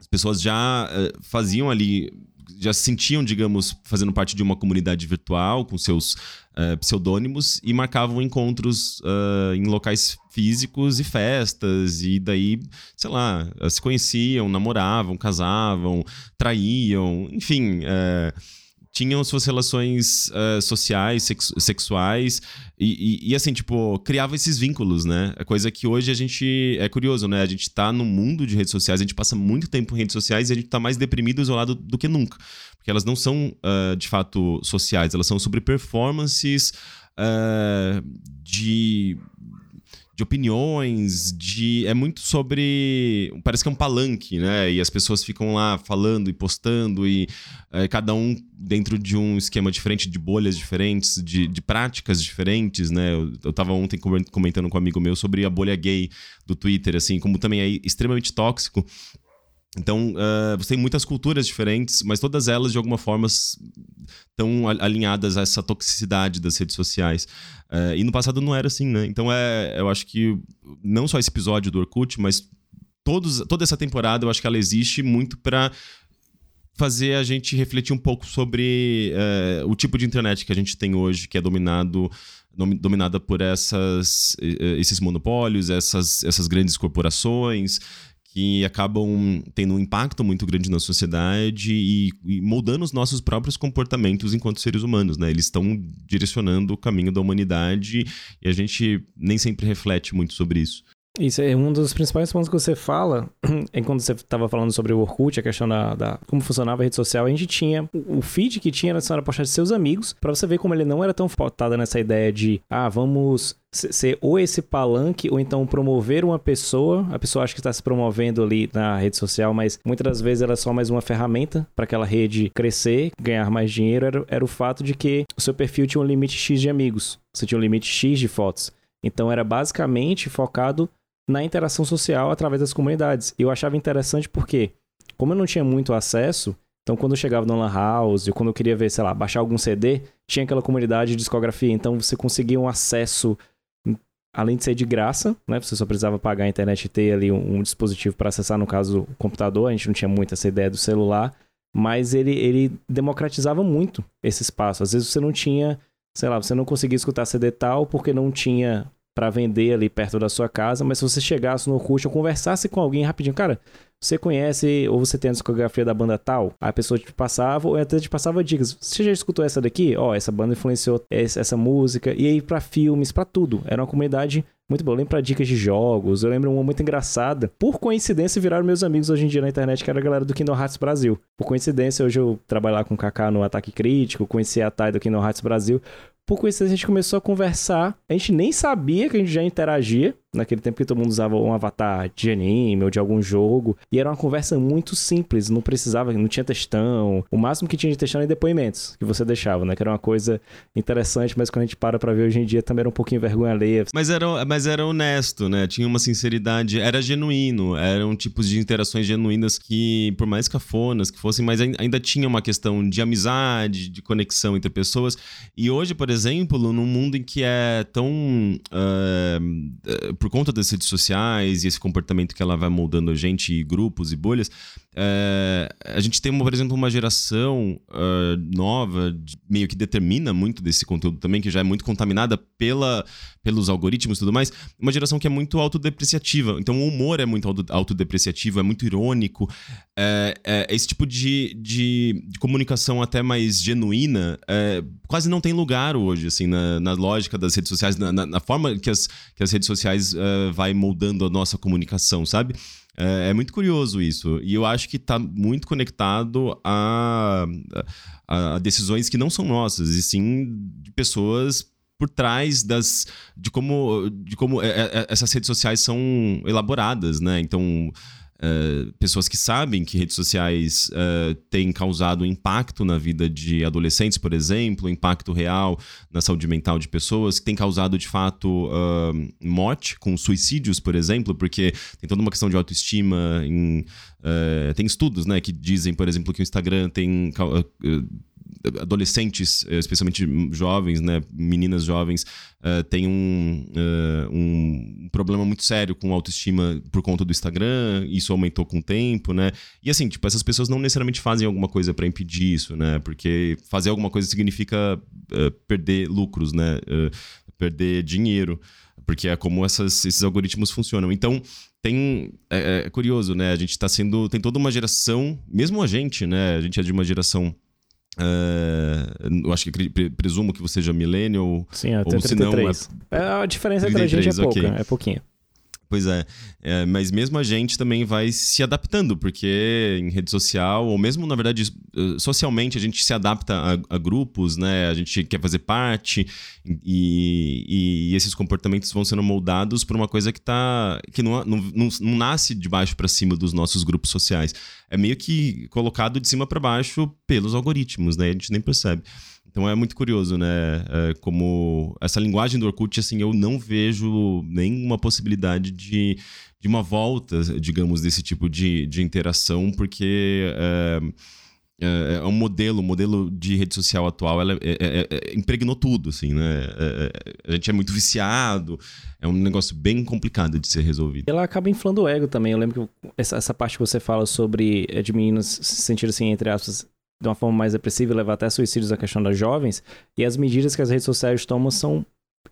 as pessoas já é, faziam ali já se sentiam, digamos, fazendo parte de uma comunidade virtual com seus uh, pseudônimos e marcavam encontros uh, em locais físicos e festas, e daí, sei lá, se conheciam, namoravam, casavam, traíam, enfim. Uh, tinham suas relações uh, sociais, sex sexuais, e, e, e, assim, tipo, criava esses vínculos, né? É coisa que hoje a gente. É curioso, né? A gente tá no mundo de redes sociais, a gente passa muito tempo em redes sociais e a gente tá mais deprimido isolado do que nunca. Porque elas não são, uh, de fato, sociais, elas são sobre performances uh, de de opiniões, de é muito sobre parece que é um palanque, né? E as pessoas ficam lá falando e postando e é, cada um dentro de um esquema diferente, de bolhas diferentes, de, de práticas diferentes, né? Eu, eu tava ontem comentando com um amigo meu sobre a bolha gay do Twitter, assim, como também é extremamente tóxico. Então, uh, você tem muitas culturas diferentes, mas todas elas, de alguma forma, estão alinhadas a essa toxicidade das redes sociais. Uh, e no passado não era assim, né? Então, é, eu acho que não só esse episódio do Orkut, mas todos, toda essa temporada, eu acho que ela existe muito para fazer a gente refletir um pouco sobre uh, o tipo de internet que a gente tem hoje, que é dominado dominada por essas, esses monopólios, essas, essas grandes corporações, que acabam tendo um impacto muito grande na sociedade e, e moldando os nossos próprios comportamentos enquanto seres humanos, né? Eles estão direcionando o caminho da humanidade e a gente nem sempre reflete muito sobre isso. Isso é um dos principais pontos que você fala, é quando você estava falando sobre o Orkut, a questão da, da, como funcionava a rede social, a gente tinha o feed que tinha era postar de seus amigos, para você ver como ele não era tão focado nessa ideia de, ah, vamos ser ou esse palanque ou então promover uma pessoa. A pessoa acha que está se promovendo ali na rede social, mas muitas das vezes ela é só mais uma ferramenta para aquela rede crescer, ganhar mais dinheiro. Era, era o fato de que o seu perfil tinha um limite X de amigos, você tinha um limite X de fotos. Então era basicamente focado na interação social através das comunidades. Eu achava interessante porque, como eu não tinha muito acesso, então quando eu chegava no Lan House, ou quando eu queria ver, sei lá, baixar algum CD, tinha aquela comunidade de discografia. Então você conseguia um acesso, além de ser de graça, né? Você só precisava pagar a internet e ter ali um, um dispositivo para acessar, no caso, o computador. A gente não tinha muito essa ideia do celular, mas ele, ele democratizava muito esse espaço. Às vezes você não tinha, sei lá, você não conseguia escutar CD tal porque não tinha para vender ali perto da sua casa, mas se você chegasse no Orkut ou conversasse com alguém rapidinho, cara, você conhece ou você tem a discografia da banda tal? a pessoa te passava ou até te passava dicas. Você já escutou essa daqui? Ó, oh, essa banda influenciou essa música. E aí para filmes, para tudo. Era uma comunidade muito bom. Eu lembro pra dicas de jogos, eu lembro uma muito engraçada. Por coincidência, viraram meus amigos hoje em dia na internet, que era a galera do Kingdom Hearts Brasil. Por coincidência, hoje eu trabalho lá com o Kaká no Ataque Crítico, conheci a Thay do Kingdom Hearts Brasil. Por coincidência, a gente começou a conversar. A gente nem sabia que a gente já interagia. Naquele tempo que todo mundo usava um avatar de anime ou de algum jogo. E era uma conversa muito simples. Não precisava, não tinha textão. O máximo que tinha de textão era depoimentos que você deixava, né? Que era uma coisa interessante, mas quando a gente para pra ver hoje em dia também era um pouquinho vergonha alheia. Mas era, mas era honesto, né? Tinha uma sinceridade. Era genuíno. Eram tipos de interações genuínas que, por mais cafonas que fossem, mas ainda tinha uma questão de amizade, de conexão entre pessoas. E hoje, por exemplo, num mundo em que é tão. Uh, por conta das redes sociais e esse comportamento que ela vai moldando a gente, e grupos e bolhas, é, a gente tem, por exemplo, uma geração uh, nova, meio que determina muito desse conteúdo também, que já é muito contaminada pela, pelos algoritmos e tudo mais, uma geração que é muito autodepreciativa. Então o humor é muito autodepreciativo, é muito irônico. É, é, esse tipo de, de, de, comunicação até mais genuína é, quase não tem lugar hoje, assim, na, na lógica das redes sociais, na, na, na, forma que as, que as redes sociais uh, vai moldando a nossa comunicação, sabe? É, é, muito curioso isso. E eu acho que está muito conectado a, a, a, decisões que não são nossas, e sim de pessoas por trás das de como de como é, é, essas redes sociais são elaboradas, né? Então Uh, pessoas que sabem que redes sociais uh, têm causado impacto na vida de adolescentes, por exemplo, impacto real na saúde mental de pessoas, que tem causado de fato uh, morte com suicídios, por exemplo, porque tem toda uma questão de autoestima. Em, tem estudos né, que dizem, por exemplo, que o Instagram tem adolescentes, eh, especialmente jovens, né, meninas jovens, uh, têm um, uh, um problema muito sério com autoestima por conta do Instagram, isso aumentou com o tempo, né? E assim, tipo, essas pessoas não necessariamente fazem alguma coisa para impedir isso, né? Porque fazer alguma coisa significa uh, perder lucros, né? perder dinheiro, porque é como essas, esses algoritmos funcionam. Então, tem é, é curioso, né? A gente está sendo tem toda uma geração, mesmo a gente, né? A gente é de uma geração eu acho que presumo que você seja millennial. Sim, até ou 33. Se não, é... A diferença 33, entre a gente é pouca, okay. é pouquinho. Pois é. é. mas mesmo a gente também vai se adaptando, porque em rede social, ou mesmo, na verdade, eh, socialmente, a gente se adapta a, a grupos, né? A gente quer fazer parte, e, e, esses comportamentos vão sendo moldados por uma coisa que tá. que não, não, não, não nasce de baixo para cima dos nossos grupos sociais. É meio que colocado de cima para baixo pelos algoritmos, né? A gente nem percebe. Então é muito curioso, né? É, como essa linguagem do Orkut, assim, eu não vejo nenhuma possibilidade de, de uma volta, digamos, desse tipo de, de interação, porque é, é, é um modelo, o modelo de rede social atual, ela é, é, é impregnou tudo, assim, né? a gente é muito viciado, é um negócio bem complicado de ser resolvido. Ela acaba inflando o ego também. Eu lembro que essa, essa parte que você fala sobre de meninas se sentir assim, entre aspas, de uma forma mais depressiva e levar até suicídios a questão das jovens. E as medidas que as redes sociais tomam são,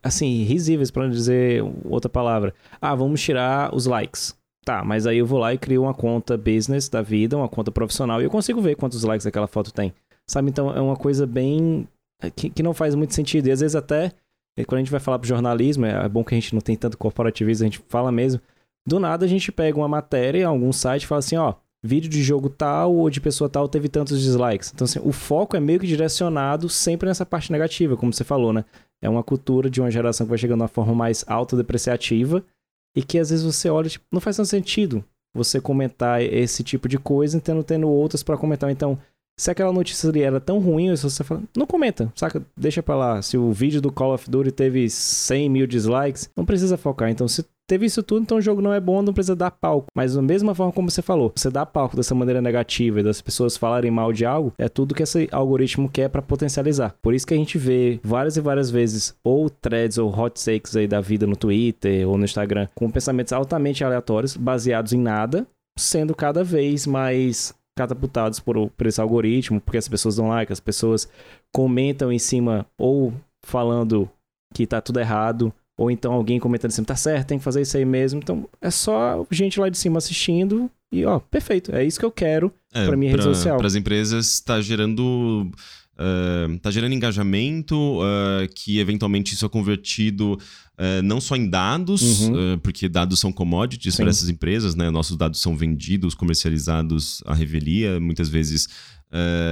assim, risíveis, para não dizer outra palavra. Ah, vamos tirar os likes. Tá, mas aí eu vou lá e crio uma conta business da vida, uma conta profissional, e eu consigo ver quantos likes aquela foto tem. Sabe? Então é uma coisa bem. É, que, que não faz muito sentido. E às vezes até, é, quando a gente vai falar pro jornalismo, é bom que a gente não tem tanto corporativismo, a gente fala mesmo. Do nada a gente pega uma matéria algum site e fala assim, ó, vídeo de jogo tal ou de pessoa tal teve tantos dislikes. Então, assim, o foco é meio que direcionado sempre nessa parte negativa, como você falou, né? É uma cultura de uma geração que vai chegando de uma forma mais autodepreciativa e que às vezes você olha, tipo, não faz tanto sentido você comentar esse tipo de coisa, tendo, tendo outras para comentar. Então, se aquela notícia ali era tão ruim, você fala, não comenta, saca? Deixa pra lá. Se o vídeo do Call of Duty teve 100 mil dislikes, não precisa focar. Então, se teve isso tudo, então o jogo não é bom, não precisa dar palco. Mas da mesma forma como você falou, você dá palco dessa maneira negativa e das pessoas falarem mal de algo, é tudo que esse algoritmo quer para potencializar. Por isso que a gente vê várias e várias vezes ou threads ou hot takes aí da vida no Twitter ou no Instagram com pensamentos altamente aleatórios, baseados em nada, sendo cada vez mais catapultados por, por esse algoritmo, porque as pessoas dão like, as pessoas comentam em cima ou falando que tá tudo errado, ou então alguém comentando assim, tá certo, tem que fazer isso aí mesmo. Então é só gente lá de cima assistindo e ó, perfeito, é isso que eu quero é, para minha rede social. Para as empresas está gerando uh, tá gerando engajamento, uh, que eventualmente isso é convertido uh, não só em dados, uhum. porque dados são commodities para essas empresas, né? Nossos dados são vendidos, comercializados à revelia, muitas vezes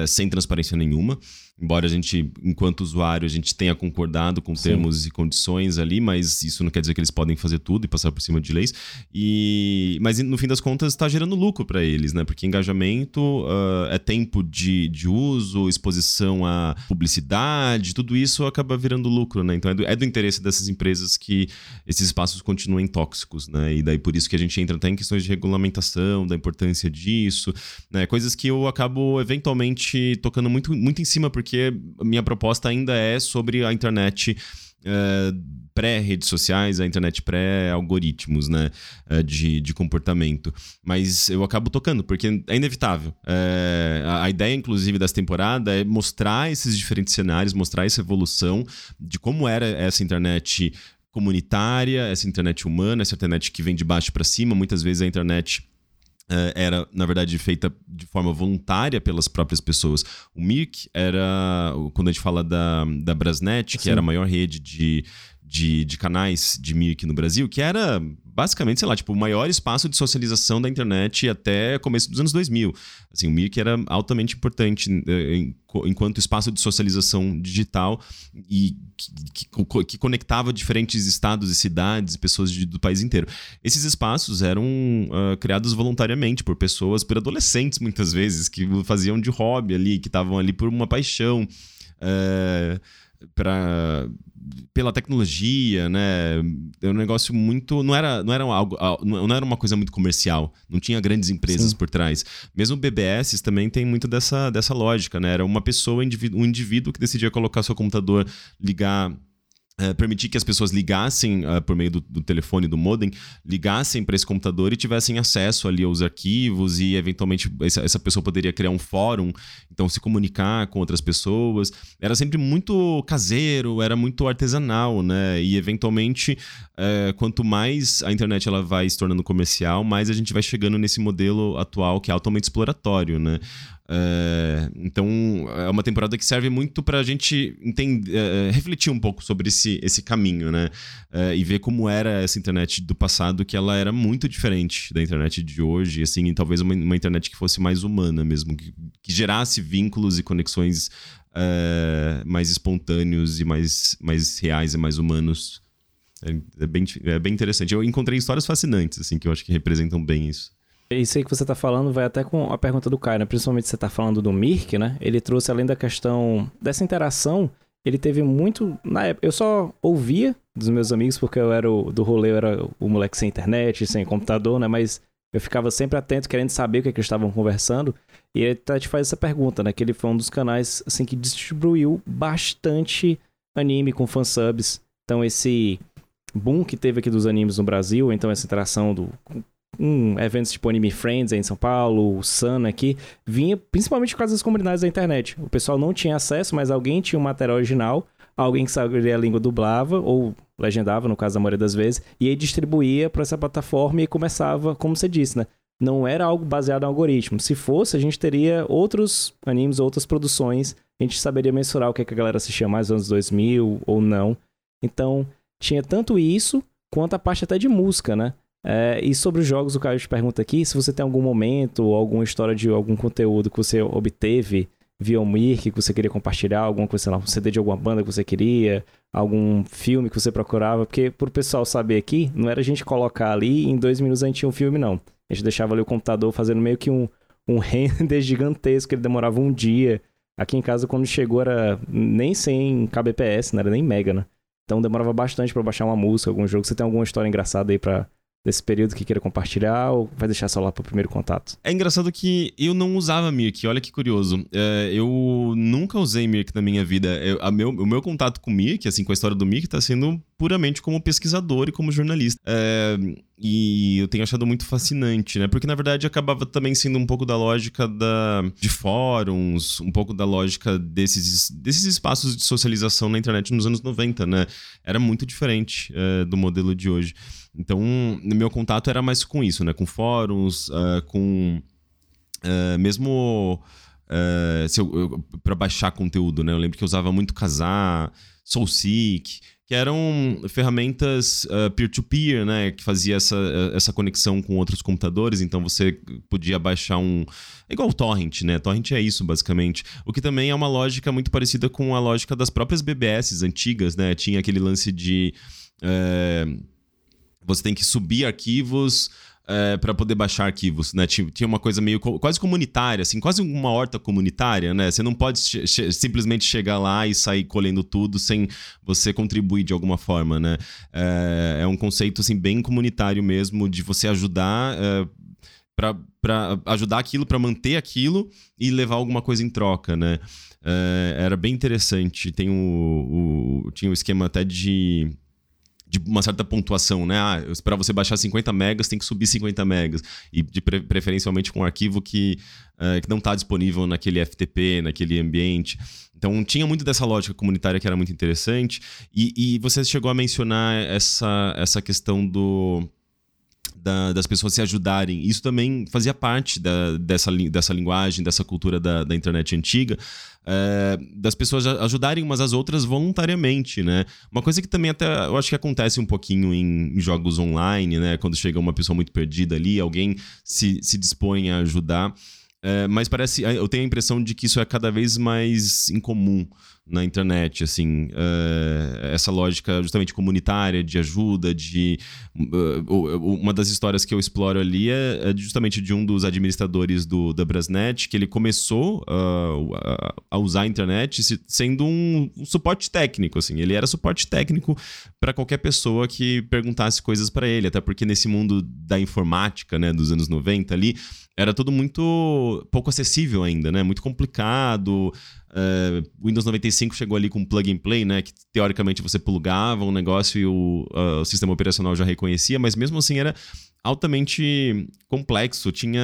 sem transparência nenhuma. Embora a gente, enquanto usuário, a gente tenha concordado com Sim. termos e condições ali, mas isso não quer dizer que eles podem fazer tudo e passar por cima de leis. E, mas no fim das contas está gerando lucro para eles, né? Porque engajamento uh, é tempo de, de uso, exposição à publicidade, tudo isso acaba virando lucro, né? Então é do, é do interesse dessas empresas que esses espaços continuem tóxicos, né? E daí por isso que a gente entra até em questões de regulamentação, da importância disso, né? Coisas que eu acabo eventualmente tocando muito, muito em cima, porque porque minha proposta ainda é sobre a internet uh, pré-redes sociais, a internet pré-algoritmos, né? Uh, de, de comportamento. Mas eu acabo tocando, porque é inevitável. Uh, a, a, ideia, inclusive, dessa temporada é mostrar esses diferentes cenários, mostrar essa evolução de como era essa internet comunitária, essa internet humana, essa internet que vem de baixo para cima. Muitas vezes a internet era, na verdade, feita de forma voluntária pelas próprias pessoas. O Mirk era, quando a gente fala da, da Brasnet, que Sim. era a maior rede de, de, de canais de Mirk no Brasil, que era basicamente, sei lá, tipo, o maior espaço de socialização da internet até começo dos anos 2000. Assim, o Mirk era altamente importante eh, enquanto espaço de socialização digital e que, que, que conectava diferentes estados e cidades e pessoas de, do país inteiro. Esses espaços eram uh, criados voluntariamente por pessoas, por adolescentes muitas vezes, que faziam de hobby ali, que estavam ali por uma paixão. Uh, para pela tecnologia, né? É um negócio muito. Não era, não era algo. Não era uma coisa muito comercial. Não tinha grandes empresas Sim. por trás. Mesmo o BBS também tem muito dessa, dessa lógica, né? Era uma pessoa, um indivíduo que decidia colocar seu computador, ligar Uh, permitir que as pessoas ligassem uh, por meio do, do, telefone do modem, ligassem para esse computador e tivessem acesso ali aos arquivos e eventualmente essa, essa, pessoa poderia criar um fórum, então se comunicar com outras pessoas. Era sempre muito caseiro, era muito artesanal, né? E eventualmente, uh, quanto mais a internet ela vai se tornando comercial, mais a gente vai chegando nesse modelo atual que é altamente exploratório, né? É, então, é uma temporada que serve muito para a gente entender, é, refletir um pouco sobre esse, esse caminho, né? É, e ver como era essa internet do passado, que ela era muito diferente da internet de hoje, assim, e talvez uma, uma internet que fosse mais humana mesmo, que, que gerasse vínculos e conexões é, mais espontâneos e mais, mais reais e mais humanos. É, é, bem, é bem interessante. Eu encontrei histórias fascinantes, assim, que eu acho que representam bem isso. Isso aí que você tá falando vai até com a pergunta do Caio, né? Principalmente você tá falando do Mirk, né? Ele trouxe, além da questão dessa interação, ele teve muito. Na época, eu só ouvia dos meus amigos, porque eu era o, do rolê, eu era o moleque sem internet, sem computador, né? Mas eu ficava sempre atento, querendo saber o que, é que eles estavam conversando. E ele até te faz essa pergunta, né? Que ele foi um dos canais, assim, que distribuiu bastante anime com fansubs. Então, esse boom que teve aqui dos animes no Brasil, então essa interação do um, eventos tipo Anime Friends em São Paulo, o Sun aqui, vinha principalmente por causa das comunidades da internet. O pessoal não tinha acesso, mas alguém tinha um material original, alguém que sabia a língua dublava, ou legendava, no caso da maioria das vezes, e aí distribuía para essa plataforma e começava, como você disse, né? Não era algo baseado em algoritmo. Se fosse, a gente teria outros animes, outras produções, a gente saberia mensurar o que, é que a galera assistia mais nos anos 2000 ou não. Então, tinha tanto isso, quanto a parte até de música, né? É, e sobre os jogos, o Caio te pergunta aqui se você tem algum momento, alguma história de algum conteúdo que você obteve via o Mirk, que você queria compartilhar, alguma coisa, sei lá, um CD de alguma banda que você queria, algum filme que você procurava, porque pro pessoal saber aqui, não era a gente colocar ali em dois minutos a gente tinha um filme, não. A gente deixava ali o computador fazendo meio que um, um render gigantesco, ele demorava um dia. Aqui em casa, quando chegou, era nem 100 kbps, não era nem mega, né? Então demorava bastante para baixar uma música, algum jogo. Você tem alguma história engraçada aí pra, desse período que queira compartilhar ou vai deixar só lá para o primeiro contato? É engraçado que eu não usava Mirk, olha que curioso. É, eu nunca usei Mirk na minha vida. Eu, meu, o meu contato com Mirk, assim, com a história do Mirk, está sendo puramente como pesquisador e como jornalista. É, e eu tenho achado muito fascinante, né? Porque na verdade acabava também sendo um pouco da lógica da, de fóruns, um pouco da lógica desses, desses espaços de socialização na internet nos anos 90, né? Era muito diferente é, do modelo de hoje. Então, meu contato era mais com isso, né? Com fóruns, uh, com uh, mesmo uh, para baixar conteúdo, né? Eu lembro que eu usava muito Kazaa, SoulSeek, que eram ferramentas peer-to-peer, né? Que fazia essa, essa conexão com outros computadores, então você podia baixar um. É igual o Torrent, né? Torrent é isso, basicamente. O que também é uma lógica muito parecida com a lógica das próprias BBS antigas, né? Tinha aquele lance de. Uh, você tem que subir arquivos é, para poder baixar arquivos, né? Tinha uma coisa meio quase comunitária, assim, quase uma horta comunitária, né? Você não pode che simplesmente chegar lá e sair colhendo tudo sem você contribuir de alguma forma, né? É, é um conceito assim bem comunitário mesmo de você ajudar é, para ajudar aquilo, para manter aquilo e levar alguma coisa em troca, né? É, era bem interessante. Tem o, o tinha o esquema até de de uma certa pontuação, né? Ah, para você baixar 50 megas, tem que subir 50 megas. E de pre preferencialmente com um arquivo que, uh, que não está disponível naquele FTP, naquele ambiente. Então tinha muito dessa lógica comunitária que era muito interessante. E, e você chegou a mencionar essa, essa questão do da, das pessoas se ajudarem. Isso também fazia parte da, dessa, dessa linguagem, dessa cultura da, da internet antiga, é, das pessoas ajudarem umas às outras voluntariamente, né? Uma coisa que também até eu acho que acontece um pouquinho em jogos online, né? Quando chega uma pessoa muito perdida ali, alguém se, se dispõe a ajudar. É, mas parece, eu tenho a impressão de que isso é cada vez mais incomum na internet, assim, uh, essa lógica justamente comunitária, de ajuda, de... Uh, uma das histórias que eu exploro ali é, é, justamente de um dos administradores do, da Brasnet, que ele começou uh, a usar a internet sendo um, um, suporte técnico, assim, ele era suporte técnico para qualquer pessoa que perguntasse coisas para ele, até porque nesse mundo da informática, né, dos anos 90 ali, era tudo muito pouco acessível ainda, né? Muito complicado. Uh, Windows 95 chegou ali com plug and play, né? Que teoricamente você plugava um negócio e o, uh, o sistema operacional já reconhecia, mas mesmo assim era altamente complexo, tinha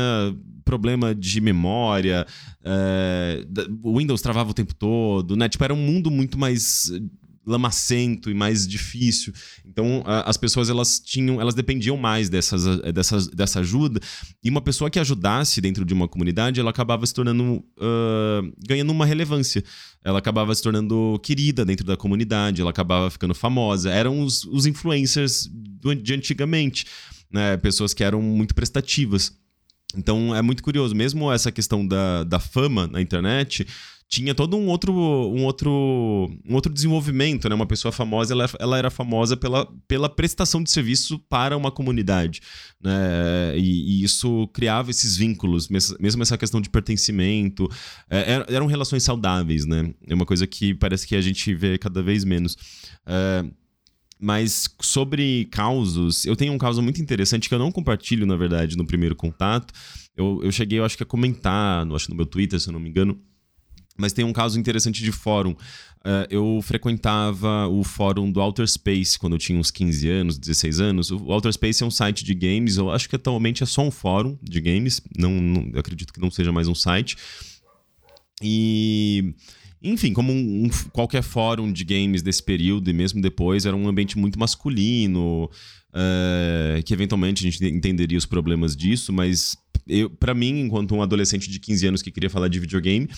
problema de memória, uh, o Windows travava o tempo todo, né? Tipo, era um mundo muito mais lamacento e mais difícil. Então, as pessoas elas tinham, elas dependiam mais dessas, dessas, dessa ajuda. E uma pessoa que ajudasse dentro de uma comunidade, ela acabava se tornando uh, ganhando uma relevância. Ela acabava se tornando querida dentro da comunidade, ela acabava ficando famosa. Eram os, os influencers do, de antigamente, né? Pessoas que eram muito prestativas. Então é muito curioso, mesmo essa questão da, da fama na internet tinha todo um outro, um outro, um outro desenvolvimento, né? Uma pessoa famosa, ela, ela era famosa pela, pela prestação de serviço para uma comunidade, né? E, e isso criava esses vínculos, mesmo essa questão de pertencimento, é, eram relações saudáveis, né? É uma coisa que parece que a gente vê cada vez menos. É, mas sobre causos, eu tenho um caso muito interessante que eu não compartilho, na verdade, no primeiro contato. Eu, eu cheguei, eu acho que a comentar, acho no meu Twitter, se eu não me engano, mas tem um caso interessante de fórum. Uh, eu frequentava o fórum do Outer Space quando eu tinha uns 15 anos, 16 anos. O Outer Space é um site de games, eu acho que atualmente é só um fórum de games, não, não acredito que não seja mais um site. E. Enfim, como um, um, qualquer fórum de games desse período e mesmo depois, era um ambiente muito masculino, uh, que eventualmente a gente entenderia os problemas disso, mas para mim, enquanto um adolescente de 15 anos que queria falar de videogame,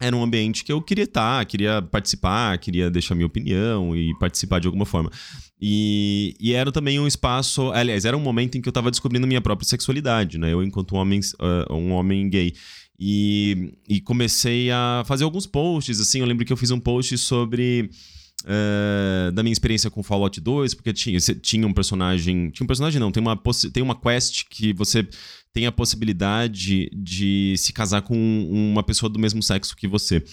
era um ambiente que eu queria estar, queria participar, queria deixar minha opinião e participar de alguma forma. E, e era também um espaço, aliás, era um momento em que eu estava descobrindo minha própria sexualidade, né? Eu enquanto um homem, uh, um homem gay. E, e comecei a fazer alguns posts, assim, eu lembro que eu fiz um post sobre... Uh, da minha experiência com Fallout 2, porque tinha, tinha um personagem. Tinha um personagem, não, tem uma, tem uma quest que você tem a possibilidade de se casar com uma pessoa do mesmo sexo que você.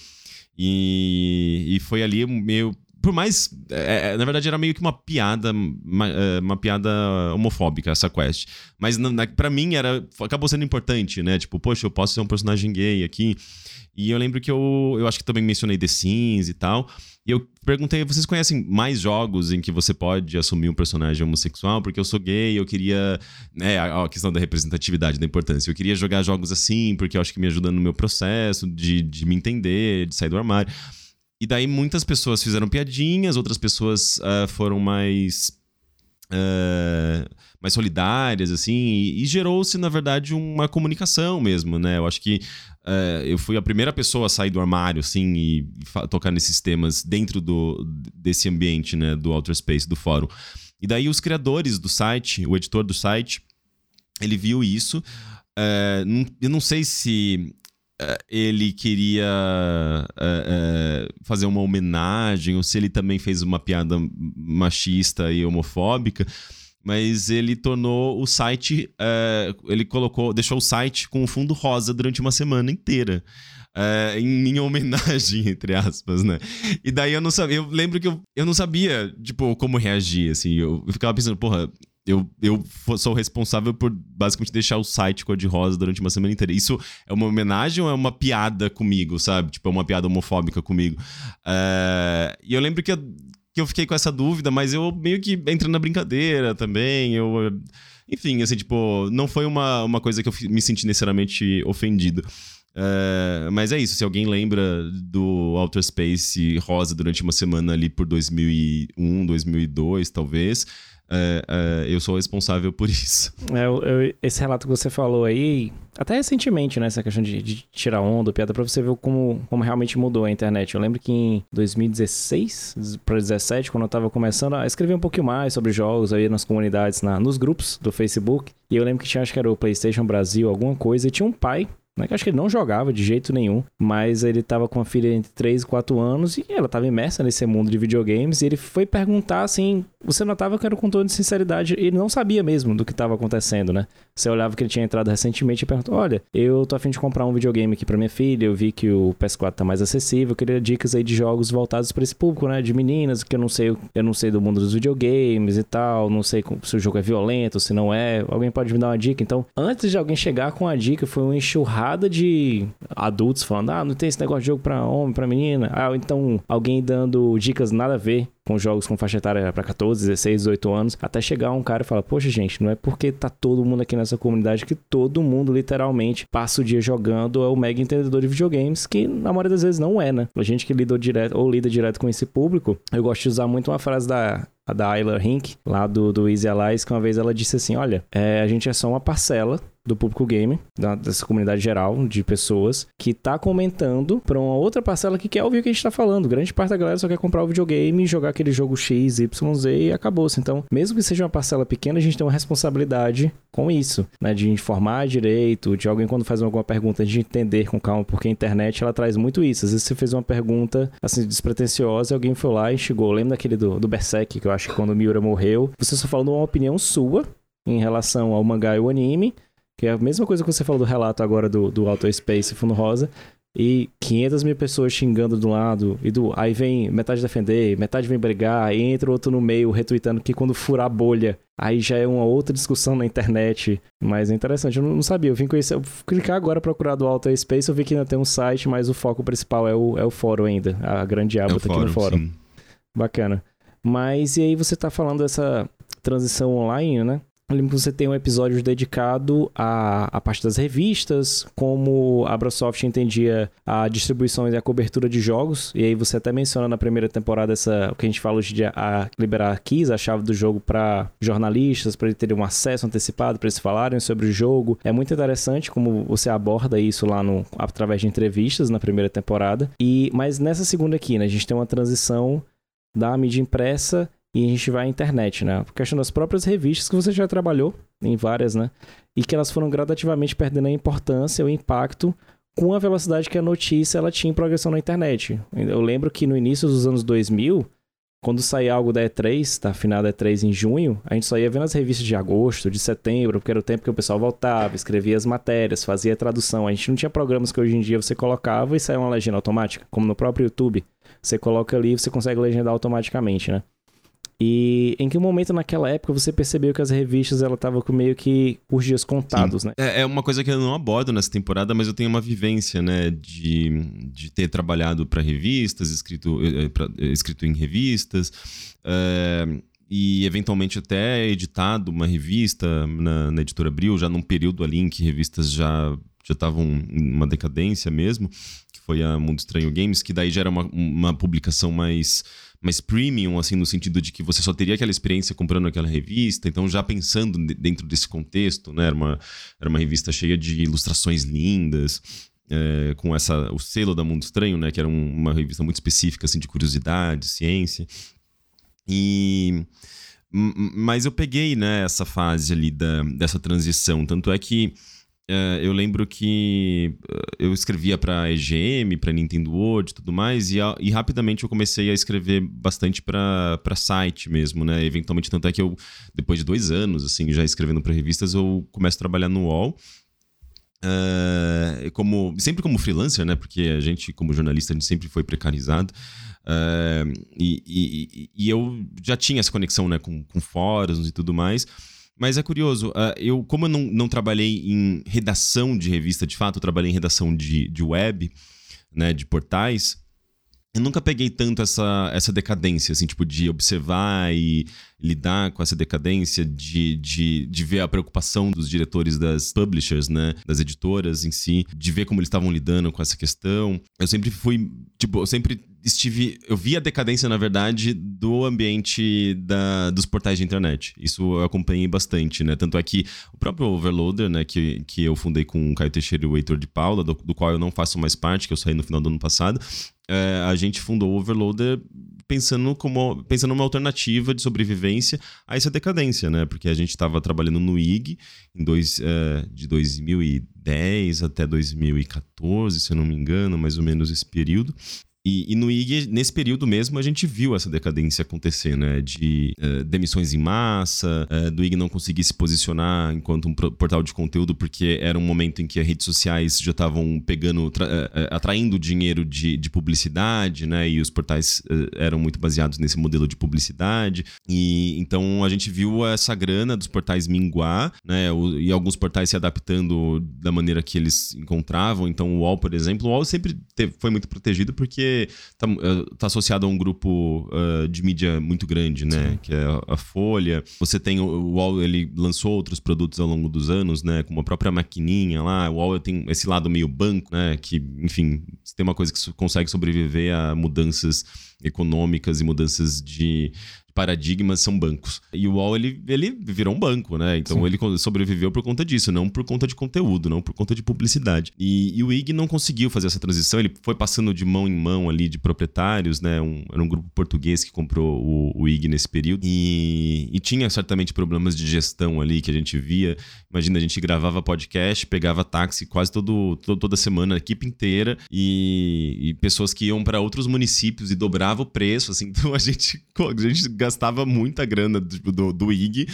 E, e foi ali meio. Por mais. É, na verdade, era meio que uma piada. Uma, uma piada homofóbica, essa quest. Mas para mim era. Acabou sendo importante, né? Tipo, poxa, eu posso ser um personagem gay aqui. E eu lembro que eu, eu acho que também mencionei The Sims e tal. E eu perguntei, vocês conhecem mais jogos em que você pode assumir um personagem homossexual? Porque eu sou gay, eu queria. Né, a questão da representatividade, da importância. Eu queria jogar jogos assim, porque eu acho que me ajuda no meu processo de, de me entender, de sair do armário. E daí muitas pessoas fizeram piadinhas, outras pessoas uh, foram mais Uh, mais solidárias, assim, e, e gerou-se, na verdade, uma comunicação mesmo, né? Eu acho que uh, eu fui a primeira pessoa a sair do armário, assim, e, tocar nesses temas dentro do, desse ambiente, né, do Outer Space, do fórum. E daí os criadores do site, o editor do site, ele viu isso. Uh, eu não sei se uh, ele queria uh, fazer uma homenagem ou se ele também fez uma piada machista e homofóbica. Mas ele tornou o site. ele colocou. Deixou o site com o fundo rosa durante uma semana inteira. Uh, em, em, homenagem, entre aspas, né? E daí eu não sabia, eu lembro que eu, eu não sabia, tipo, como reagir, assim. Eu, ficava pensando, porra, eu, eu sou responsável por basicamente deixar o site cor-de-rosa durante uma semana inteira. Isso é uma homenagem ou é uma piada comigo, sabe? Tipo, é uma piada homofóbica comigo. Uh, e eu lembro que que eu fiquei com essa dúvida, mas eu meio que entrei na brincadeira também. Eu. Enfim, assim, tipo, não foi uma, uma coisa que eu me senti necessariamente ofendido. Uh, mas é isso, se alguém lembra do Outer Space rosa durante uma semana ali por 2001, 2002, talvez, é, é, eu sou responsável por isso. É, eu, esse relato que você falou aí, até recentemente, né? Essa questão de, de tirar onda, piada, pra você ver como, como realmente mudou a internet. Eu lembro que em 2016 para 2017, quando eu tava começando a escrever um pouquinho mais sobre jogos aí nas comunidades, na, nos grupos do Facebook, e eu lembro que tinha, acho que era o PlayStation Brasil, alguma coisa, e tinha um pai né? Acho que ele não jogava de jeito nenhum, mas ele tava com uma filha entre 3 e 4 anos e ela tava imersa nesse mundo de videogames e ele foi perguntar assim, você notava que era com toda sinceridade, ele não sabia mesmo do que estava acontecendo, né? Você olhava que ele tinha entrado recentemente e perguntou: "Olha, eu tô afim de comprar um videogame aqui para minha filha, eu vi que o PS4 tá mais acessível, eu queria dicas aí de jogos voltados para esse público, né, de meninas, que eu não sei, eu não sei do mundo dos videogames e tal, não sei se o jogo é violento, se não é. Alguém pode me dar uma dica?" Então, antes de alguém chegar com a dica, foi um enxurrado porrada de adultos falando: ah, não tem esse negócio de jogo pra homem, pra menina. Ah, então alguém dando dicas nada a ver com jogos com faixa etária para 14, 16, 18 anos, até chegar um cara e falar: Poxa, gente, não é porque tá todo mundo aqui nessa comunidade que todo mundo literalmente passa o dia jogando é o mega entendedor de videogames, que na maioria das vezes não é, né? A gente que lida direto ou lida direto com esse público, eu gosto de usar muito uma frase da a da Ayla Hink, lá do, do Easy Allies, que uma vez ela disse assim: Olha, é, a gente é só uma parcela do público game, da, dessa comunidade geral de pessoas, que tá comentando pra uma outra parcela que quer ouvir o que a gente tá falando. Grande parte da galera só quer comprar o videogame, jogar aquele jogo X, Y, Z e acabou-se. Então, mesmo que seja uma parcela pequena, a gente tem uma responsabilidade com isso, né? De informar direito, de alguém quando faz alguma pergunta, de entender com calma, porque a internet ela traz muito isso. Às vezes você fez uma pergunta assim despretensiosa e alguém foi lá e chegou. Lembra daquele do, do Berserk, que eu acho que quando o Miura morreu, você só falou uma opinião sua em relação ao mangá e o anime, que é a mesma coisa que você falou do relato agora do, do Auto Space Fundo Rosa. E 500 mil pessoas xingando do lado. E do aí vem metade defender, metade vem brigar. Aí entra outro no meio retweetando que quando furar a bolha. Aí já é uma outra discussão na internet. Mas é interessante, eu não, sabia. Eu vim conhecer. Eu vou clicar agora procurar do Auto Space. Eu vi que ainda tem um site, mas o foco principal é o, é o fórum ainda. A grande aba é tá aqui no fórum. Sim. Bacana. Mas e aí você tá falando dessa transição online, né? Eu lembro que você tem um episódio dedicado à, à parte das revistas, como a Microsoft entendia a distribuição e a cobertura de jogos. E aí você até menciona na primeira temporada essa, o que a gente fala hoje de a liberar keys, a chave do jogo para jornalistas, para eles terem um acesso antecipado, para eles falarem sobre o jogo. É muito interessante como você aborda isso lá no, através de entrevistas na primeira temporada. E Mas nessa segunda aqui, né, a gente tem uma transição da mídia impressa e a gente vai à internet, né? A questão das próprias revistas que você já trabalhou em várias, né? E que elas foram gradativamente perdendo a importância, o impacto com a velocidade que a notícia ela tinha em progressão na internet. Eu lembro que no início dos anos 2000, quando saía algo da E3, da final da E3 em junho, a gente só ia vendo as revistas de agosto, de setembro, porque era o tempo que o pessoal voltava, escrevia as matérias, fazia a tradução. A gente não tinha programas que hoje em dia você colocava e saia uma legenda automática, como no próprio YouTube. Você coloca ali e você consegue legendar automaticamente, né? E em que momento naquela época você percebeu que as revistas ela tava com meio que os dias contados, Sim. né? É, é, uma coisa que eu não abordo nessa temporada, mas eu tenho uma vivência, né, de, de ter trabalhado para revistas, escrito, eh, eh, pra, escrito em revistas. E eventualmente até editado uma revista na, na editora Abril, já num período ali em que revistas já já estavam uma decadência mesmo, que foi a Mundo Estranho Games, que daí já era uma, uma publicação mais mais premium, assim, no sentido de que você só teria aquela experiência comprando aquela revista. Então, já pensando dentro desse contexto, né? Era uma, era uma revista cheia de ilustrações lindas. É, com essa o selo da Mundo Estranho, né, que era um, uma revista muito específica assim de curiosidade, ciência. E mas eu peguei, né, essa fase ali da, dessa transição, tanto é que Uh, eu lembro que uh, eu escrevia para EGM, para Nintendo World e tudo mais, e, e, rapidamente eu comecei a escrever bastante para site mesmo, né? Eventualmente, tanto é que eu, depois de dois anos, assim, já escrevendo para revistas, eu começo a trabalhar no UOL. Uh, como, sempre como freelancer, né? Porque a gente, como jornalista, a gente sempre foi precarizado. E, e, e, eu já tinha essa conexão né, com, com fóruns e tudo mais. Mas é curioso, uh, eu, como eu não, não trabalhei em redação de revista de fato, eu trabalhei em redação de, de web, né, de portais, eu nunca peguei tanto essa, essa decadência, assim, tipo, de observar e lidar com essa decadência, de, de, de ver a preocupação dos diretores das publishers, né, das editoras em si, de ver como eles estavam lidando com essa questão. Eu sempre fui, tipo, eu sempre estive. Eu vi a decadência, na verdade, do ambiente da, dos portais de internet. Isso eu acompanhei bastante, né? Tanto é que o próprio Overloader, né, que, que eu fundei com o Caio Teixeira e o Heitor de Paula, do, do qual eu não faço mais parte, que eu saí no final do ano passado, é, a gente fundou o Overloader pensando como pensando numa alternativa de sobrevivência a essa decadência, né? Porque a gente estava trabalhando no IG em dois, é, de 2010 até 2014, se eu não me engano, mais ou menos esse período. E, e, no IG, nesse período mesmo, a gente viu essa decadência acontecer, né? De uh, demissões em massa, uh, do IG não conseguir se posicionar enquanto um portal de conteúdo, porque era um momento em que as redes sociais já estavam pegando, uh, atraindo dinheiro de, de, publicidade, né? E os portais eram muito baseados nesse modelo de publicidade. E então a gente viu essa grana dos portais minguar, né? O, e alguns portais se adaptando da maneira que eles encontravam. Então o UOL, por exemplo, o UOL sempre teve, foi muito protegido porque está uh, tá associado a um grupo uh, de mídia muito grande, né? Sim. Que é a, Folha. Você tem o, o UOL, ele lançou outros produtos ao longo dos anos, né? Como a própria maquininha lá. O UOL tem esse lado meio banco, né? Que, enfim, tem uma coisa que consegue sobreviver a mudanças econômicas e mudanças de, paradigmas são bancos. E o UOL, ele, ele virou um banco, né? Então Sim. ele sobreviveu por conta disso, não por conta de conteúdo, não por conta de publicidade. E, e, o IG não conseguiu fazer essa transição, ele foi passando de mão em mão ali de proprietários, né? Um, era um grupo português que comprou o, o IG nesse período. E, e tinha certamente problemas de gestão ali que a gente via. Imagina, a gente gravava podcast, pegava táxi quase todo, todo toda semana, a equipe inteira, e, e pessoas que iam para outros municípios e dobrava o preço, assim. Então a gente, a gente gastava muita grana tipo, do, do IG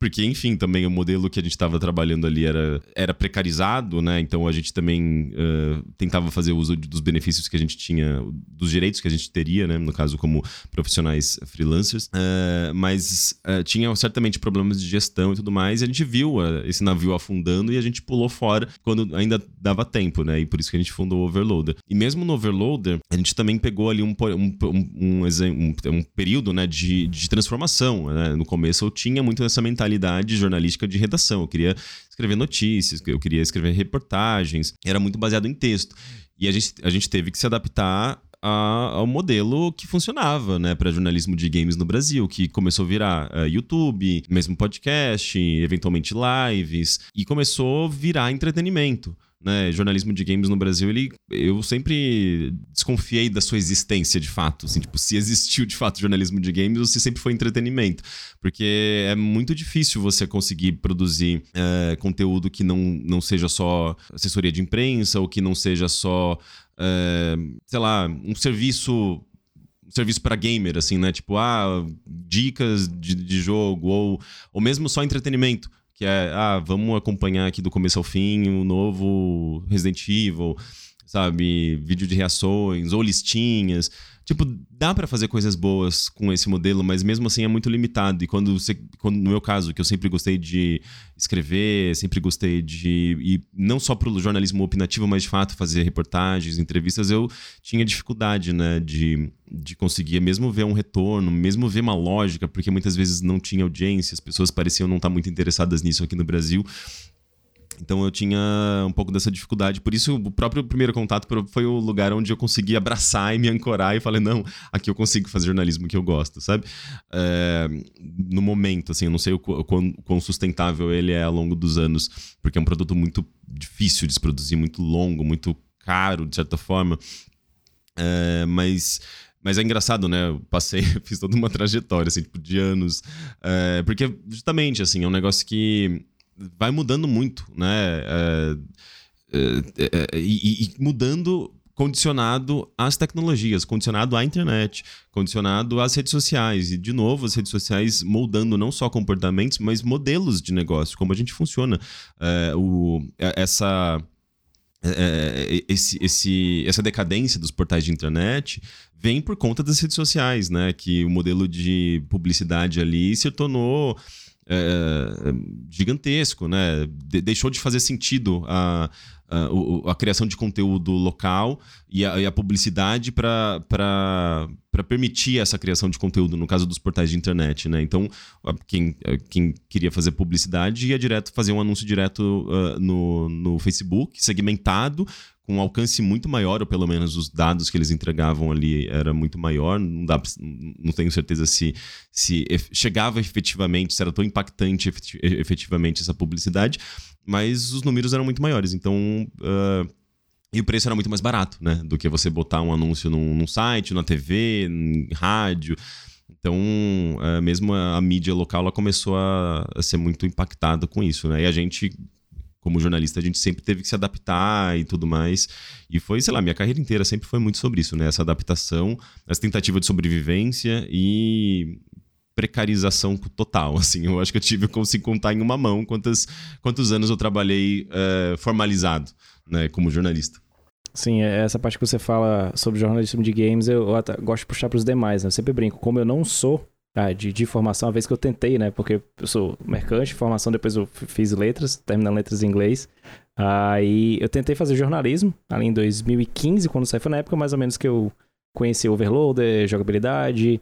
porque, enfim, também o modelo que a gente estava trabalhando ali era, era precarizado, né? Então a gente também uh, tentava fazer uso dos benefícios que a gente tinha, dos direitos que a gente teria, né? No caso, como profissionais freelancers. Uh, mas uh, tinha certamente problemas de gestão e tudo mais. E a gente viu esse navio afundando e a gente pulou fora quando ainda dava tempo, né? E por isso que a gente fundou o Overloader. E mesmo no Overloader, a gente também pegou ali um, um, um, um, um período né, de, de transformação. Né? No começo eu tinha muito essa mentalidade mentalidade jornalística de redação. Eu queria escrever notícias, eu queria escrever reportagens, era muito baseado em texto. E a gente, a gente teve que se adaptar a, ao modelo que funcionava, né, para jornalismo de games no Brasil, que começou a virar uh, YouTube, mesmo podcast, eventualmente lives, e começou a virar entretenimento né, jornalismo de games no Brasil, ele, eu sempre desconfiei da sua existência de fato. Assim, tipo, se existiu de fato jornalismo de games ou se sempre foi entretenimento. Porque é muito difícil você conseguir produzir é, conteúdo que não, não seja só assessoria de imprensa ou que não seja só, é, sei lá, um serviço serviço para gamer, assim, né? Tipo, ah, dicas de, de jogo, ou, ou mesmo só entretenimento que é, ah, vamos acompanhar aqui do começo ao fim o novo Resident Evil, sabe? Vídeo de reações ou listinhas. Tipo, dá para fazer coisas boas com esse modelo, mas mesmo assim é muito limitado. E quando você, quando, no meu caso, que eu sempre gostei de escrever, sempre gostei de e não só pro jornalismo opinativo, mas de fato fazer reportagens, entrevistas, eu tinha dificuldade, né, de, de conseguir mesmo ver um retorno, mesmo ver uma lógica, porque muitas vezes não tinha audiência, as pessoas pareciam não estar muito interessadas nisso aqui no Brasil. Então eu tinha um pouco dessa dificuldade. Por isso, o próprio primeiro contato foi o lugar onde eu consegui abraçar e me ancorar e falei, não, aqui eu consigo fazer jornalismo que eu gosto, sabe? É, no momento, assim, eu não sei o quão, quão, sustentável ele é ao longo dos anos, porque é um produto muito difícil de se produzir, muito longo, muito caro, de certa forma. É, mas mas é engraçado, né? Eu passei, fiz toda uma trajetória, assim, tipo, de anos. É, porque, justamente, assim, é um negócio que vai mudando muito, né? É, é, é, é e, e, mudando condicionado às tecnologias, condicionado à internet, condicionado às redes sociais. E, de novo, as redes sociais moldando não só comportamentos, mas modelos de negócio, como a gente funciona. É, o, essa. É, esse, esse, essa decadência dos portais de internet vem por conta das redes sociais, né? Que o modelo de publicidade ali se tornou é, gigantesco, né? De deixou de fazer sentido a, a, a, criação de conteúdo local e a, e a publicidade para permitir essa criação de conteúdo, no caso dos portais de internet, né? Então, quem, quem queria fazer publicidade ia direto fazer um anúncio direto uh, no, no Facebook, segmentado, com um alcance muito maior, ou pelo menos os dados que eles entregavam ali era muito maior. Não, dá, não tenho certeza se, se chegava efetivamente, se era tão impactante efetivamente essa publicidade, mas os números eram muito maiores. Então. Uh, e o preço era muito mais barato, né? Do que você botar um anúncio num, num site, na TV, em rádio. Então, uh, mesmo a, a, mídia local ela começou a, a, ser muito impactada com isso, né? E a gente como jornalista, a gente sempre teve que se adaptar e tudo mais. E foi, sei lá, minha carreira inteira sempre foi muito sobre isso, né? Essa adaptação, essa tentativa de sobrevivência e precarização total, assim. Eu acho que eu tive, eu consigo contar em uma mão quantas, quantos anos eu trabalhei uh, formalizado, né, como jornalista. Sim, é essa parte que você fala sobre jornalismo de games, eu, gosto de puxar para os demais, né? Eu sempre brinco, como eu não sou ah, de, de formação, uma vez que eu tentei, né? Porque eu sou mercante formação, depois eu fiz letras, terminando letras em inglês. Aí eu tentei fazer jornalismo, ali em 2015, quando saiu, foi na época mais ou menos que eu conheci Overloader, jogabilidade.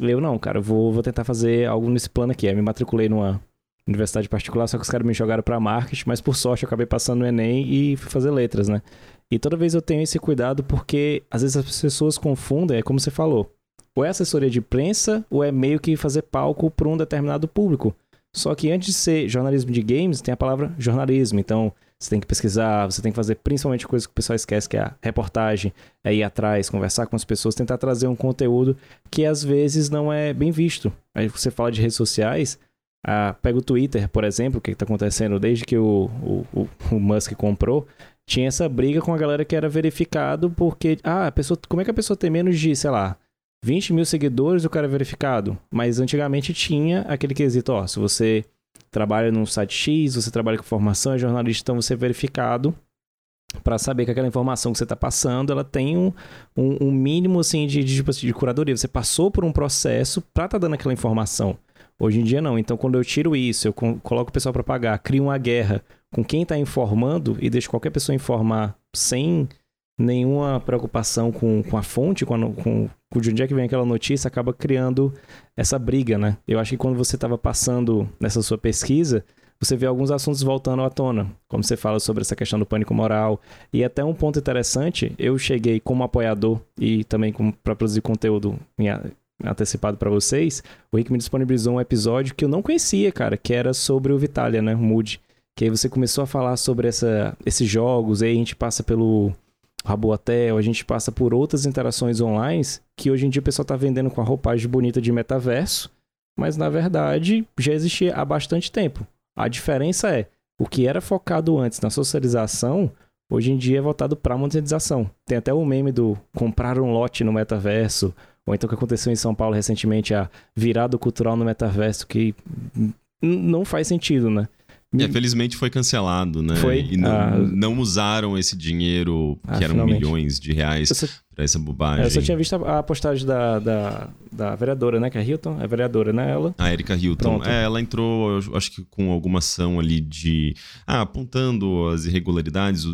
Eu, não, cara, vou, vou tentar fazer algo nesse plano aqui. Aí me matriculei numa universidade particular, só que os caras me jogaram para marketing, mas por sorte eu acabei passando no Enem e fui fazer letras, né? E toda vez eu tenho esse cuidado porque às vezes as pessoas confundem, é como você falou ou é assessoria de imprensa, ou é meio que fazer palco para um determinado público. Só que antes de ser jornalismo de games, tem a palavra jornalismo. Então, você tem que pesquisar, você tem que fazer principalmente coisas que o pessoal esquece, que é a reportagem, é ir atrás, conversar com as pessoas, tentar trazer um conteúdo que às vezes não é bem visto. Aí você fala de redes sociais, ah, pega o Twitter, por exemplo, o que está acontecendo desde que o, o, o, Musk comprou, tinha essa briga com a galera que era verificado porque, ah, a pessoa, como é que a pessoa tem menos de, sei lá, 20 mil seguidores, o cara é verificado. Mas antigamente tinha aquele quesito, ó, se você trabalha num site X, você trabalha com formação, é jornalista, então você é verificado para saber que aquela informação que você está passando, ela tem um, um, um mínimo assim de, de, tipo, assim, de curadoria. Você passou por um processo para estar tá dando aquela informação. Hoje em dia não. Então quando eu tiro isso, eu coloco o pessoal para pagar, crio uma guerra com quem está informando e deixo qualquer pessoa informar sem nenhuma preocupação com, com a fonte, com, a, com de onde é que vem aquela notícia, acaba criando essa briga, né? Eu acho que quando você estava passando nessa sua pesquisa, você vê alguns assuntos voltando à tona, como você fala sobre essa questão do pânico moral. E até um ponto interessante, eu cheguei como apoiador e também para produzir conteúdo antecipado para vocês, o Rick me disponibilizou um episódio que eu não conhecia, cara, que era sobre o Vitalia, né, o Mood. Que aí você começou a falar sobre essa, esses jogos, aí a gente passa pelo Rabotel, a gente passa por outras interações online que hoje em dia o pessoal está vendendo com a roupagem bonita de metaverso, mas na verdade já existia há bastante tempo. A diferença é, o que era focado antes na socialização, hoje em dia é voltado para a monetização. Tem até o meme do comprar um lote no metaverso, ou então o que aconteceu em São Paulo recentemente, a virada cultural no metaverso, que não faz sentido, né? É, felizmente foi cancelado, né? Foi. E não, ah, não usaram esse dinheiro, que ah, eram finalmente. milhões de reais, pra essa bobagem. Eu só tinha visto a, a postagem da, da, da, vereadora, né? Que é a Hilton. É vereadora, né? Ela. A Erika Hilton. É, ela entrou, acho que com alguma ação ali de. Ah, apontando as irregularidades,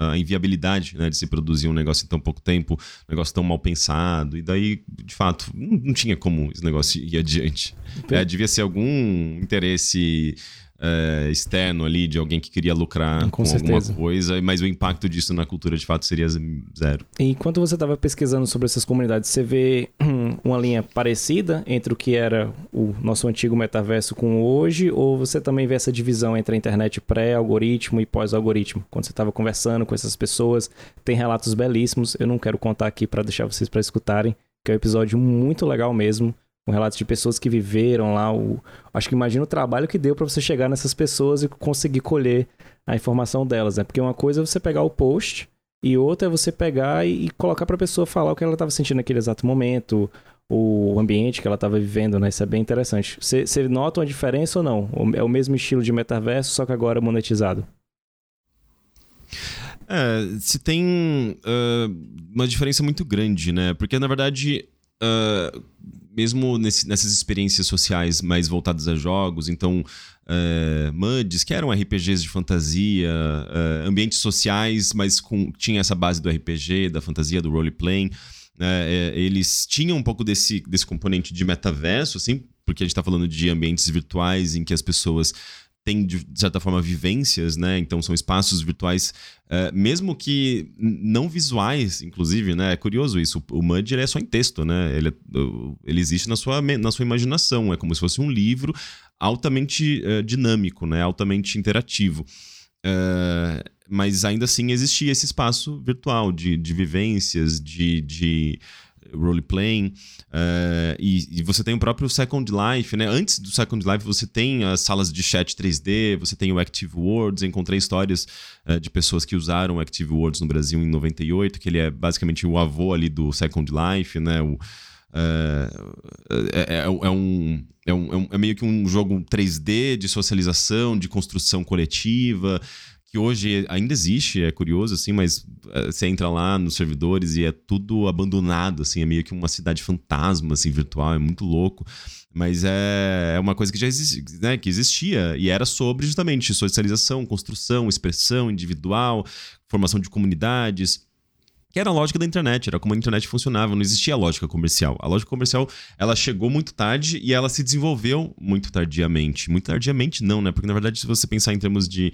a inviabilidade né, de se produzir um negócio em tão pouco tempo, um negócio tão mal pensado. E daí, de fato, não, não tinha como esse negócio ir adiante. É, devia ser algum interesse é, externo ali de alguém que queria lucrar com, com alguma coisa, mas o impacto disso na cultura de fato seria zero. E enquanto você estava pesquisando sobre essas comunidades, você vê uma linha parecida entre o que era o nosso antigo metaverso com hoje, ou você também vê essa divisão entre a internet pré-algoritmo e pós-algoritmo? Quando você estava conversando com essas pessoas, tem relatos belíssimos, eu não quero contar aqui para deixar vocês para escutarem, que é um episódio muito legal mesmo com relatos de pessoas que viveram lá. O... Acho que imagina o trabalho que deu para você chegar nessas pessoas e conseguir colher a informação delas, né? Porque uma coisa é você pegar o post e outra é você pegar e, colocar para a pessoa falar o que ela estava sentindo naquele exato momento, o ambiente que ela estava vivendo, né? Isso é bem interessante. Você nota uma diferença ou não? É o mesmo estilo de metaverso, só que agora monetizado? É, se tem uh, uma diferença muito grande, né? Porque, na verdade, uh, mesmo nesse, nessas experiências sociais mais voltadas a jogos, então uh, MUDs, que eram RPGs de fantasia, uh, ambientes sociais, mas com, tinha essa base do RPG, da fantasia, do role-playing, né, eles tinham um pouco desse, desse componente de metaverso, assim, porque a gente está falando de ambientes virtuais em que as pessoas tem, de certa forma, vivências, né? Então são espaços virtuais, uh, mesmo que não visuais, inclusive, né? É curioso isso. O MUD ele é só em texto, né? Ele, é, ele existe na sua, na sua imaginação. É como se fosse um livro altamente uh, dinâmico, né? Altamente interativo. Uh, mas ainda assim existia esse espaço virtual de, de vivências, de, de role-playing. Uh, e, e, você tem o próprio Second Life, né? Antes do Second Life, você tem as salas de chat 3D, você tem o Active Worlds. encontrei histórias uh, de pessoas que usaram o Active Worlds no Brasil em 98, que ele é basicamente o avô ali do Second Life, né? O, uh, é, é, é, um, é, um, é meio que um jogo 3D de socialização, de construção coletiva que hoje ainda existe, é curioso, assim, mas uh, você entra lá nos servidores e é tudo abandonado, assim, é meio que uma cidade fantasma, assim, virtual, é muito louco. Mas é, é uma coisa que já existe, né, que existia e era sobre justamente socialização, construção, expressão individual, formação de comunidades que era a lógica da internet, era como a internet funcionava, não existia lógica comercial. A lógica comercial, ela chegou muito tarde e ela se desenvolveu muito tardiamente. Muito tardiamente não, né? Porque na verdade, se você pensar em termos de,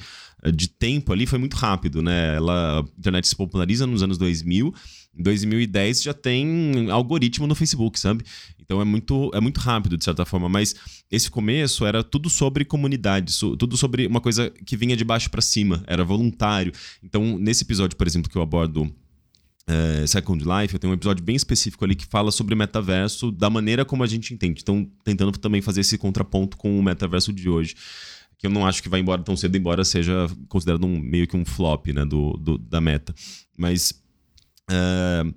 de tempo ali, foi muito rápido, né? Ela, a internet se populariza nos anos 2000, em 2010 já tem algoritmo no Facebook, sabe? Então é muito, é muito rápido, de certa forma. Mas esse começo era tudo sobre comunidade, tudo sobre uma coisa que vinha de baixo para cima, era voluntário. Então, nesse episódio, por exemplo, que eu abordo é, Second Life, eu tenho um episódio bem específico ali que fala sobre metaverso da maneira como a gente entende. Então, tentando também fazer esse contraponto com o metaverso de hoje. Que eu não acho que vai embora tão cedo, embora seja considerado um, meio que um flop né, do, do da meta. Mas. Uh,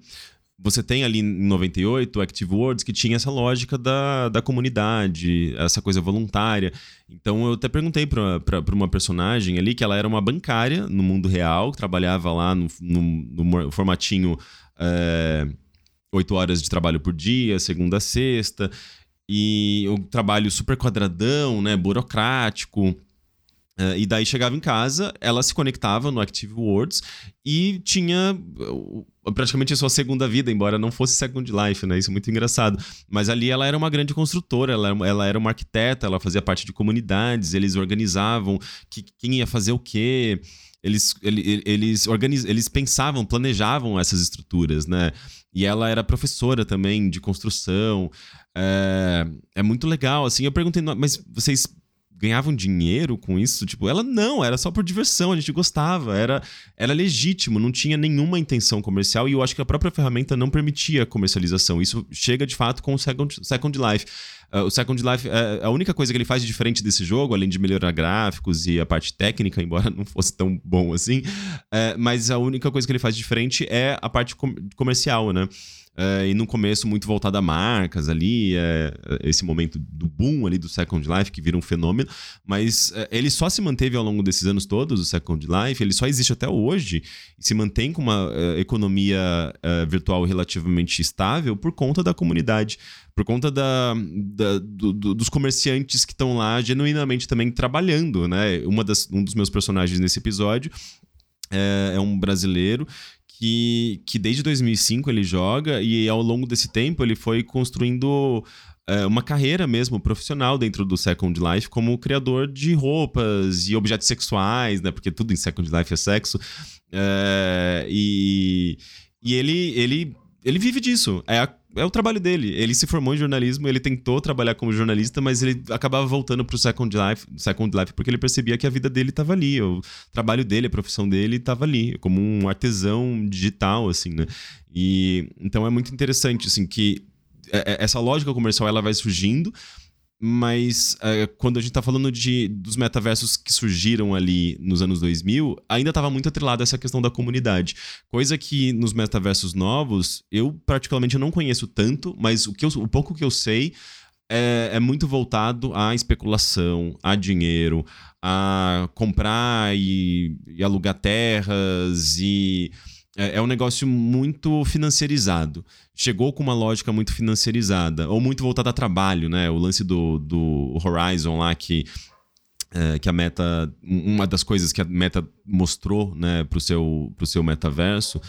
você tem ali em 98 o Active Words que tinha essa lógica da, da comunidade, essa coisa voluntária. Então eu até perguntei para uma personagem ali que ela era uma bancária no mundo real, que trabalhava lá no, no, no formatinho é, eh, 8 horas de trabalho por dia, segunda a sexta, e o trabalho super quadradão, né, burocrático. Uh, e daí chegava em casa, ela se conectava no Active Words e tinha praticamente sua segunda vida, embora não fosse Second Life, né? Isso é muito engraçado. Mas ali ela era uma grande construtora, ela, ela era uma arquiteta, ela fazia parte de comunidades, eles organizavam que, quem ia fazer o quê. Eles, eles, eles, organiz, eles pensavam, planejavam essas estruturas, né? E ela era professora também de construção. É, é muito legal, assim. Eu perguntei, mas vocês ganhavam dinheiro com isso? Tipo, ela não, era só por diversão, a gente gostava, era, era legítimo, não tinha nenhuma intenção comercial e eu acho que a própria ferramenta não permitia comercialização. Isso chega de fato com o Second, Second Life. Uh, o Second Life, uh, a única coisa que ele faz de diferente desse jogo, além de melhorar gráficos e a parte técnica, embora não fosse tão bom assim, uh, mas a única coisa que ele faz de diferente é a parte com comercial, né? É, e no começo muito voltado a marcas ali, é, esse momento do boom ali do Second Life, que vira um fenômeno, mas é, ele só se manteve ao longo desses anos todos, o Second Life, ele só existe até hoje e se mantém com uma é, economia é, virtual relativamente estável por conta da comunidade, por conta da, da do, do, dos comerciantes que estão lá genuinamente também trabalhando, né? Uma das, um dos meus personagens nesse episódio é, é, um brasileiro que, que desde 2005 ele joga e ao longo desse tempo ele foi construindo é, uma carreira mesmo profissional dentro do Second Life como criador de roupas e objetos sexuais, né? Porque tudo em Second Life é sexo. É, e, e ele, ele, ele vive disso. É a é o trabalho dele. Ele se formou em jornalismo, ele tentou trabalhar como jornalista, mas ele acabava voltando pro Second Life, Second Life porque ele percebia que a vida dele estava ali, o trabalho dele, a profissão dele estava ali, como um artesão digital, assim, né? E então é muito interessante, assim, que é, é, essa lógica comercial ela vai surgindo, mas é, quando a gente está falando de, dos metaversos que surgiram ali nos anos 2000, ainda estava muito atrelado a essa questão da comunidade. Coisa que nos metaversos novos, eu particularmente não conheço tanto, mas o, que eu, o pouco que eu sei é, é, muito voltado à especulação, a dinheiro, a comprar e, e alugar terras e é, é um negócio muito financiarizado. Chegou com uma lógica muito financiarizada, ou muito voltada a trabalho, né? O lance do, do Horizon lá, que é, que a Meta, uma das coisas que a Meta mostrou né, para o seu, pro seu metaverso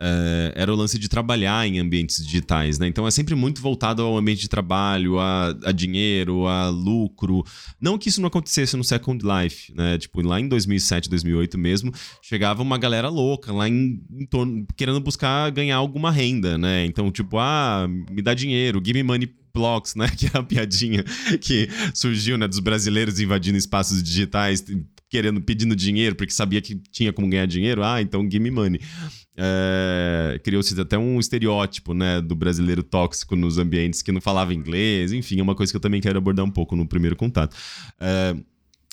é, era o lance de trabalhar em ambientes digitais, né? Então é sempre muito voltado ao ambiente de trabalho, a, a, dinheiro, a lucro. Não que isso não acontecesse no Second Life, né? Tipo, lá em 2007, 2008 mesmo, chegava uma galera louca lá em, em torno, querendo buscar ganhar alguma renda, né? Então, tipo, ah, me dá dinheiro, give me money blocks, né? Que é a piadinha que surgiu, né? Dos brasileiros invadindo espaços digitais, querendo, pedindo dinheiro, porque sabia que tinha como ganhar dinheiro. Ah, então give me money. É, Criou-se até um estereótipo, né? Do brasileiro tóxico nos ambientes que não falava inglês. Enfim, é uma coisa que eu também quero abordar um pouco no primeiro contato. É,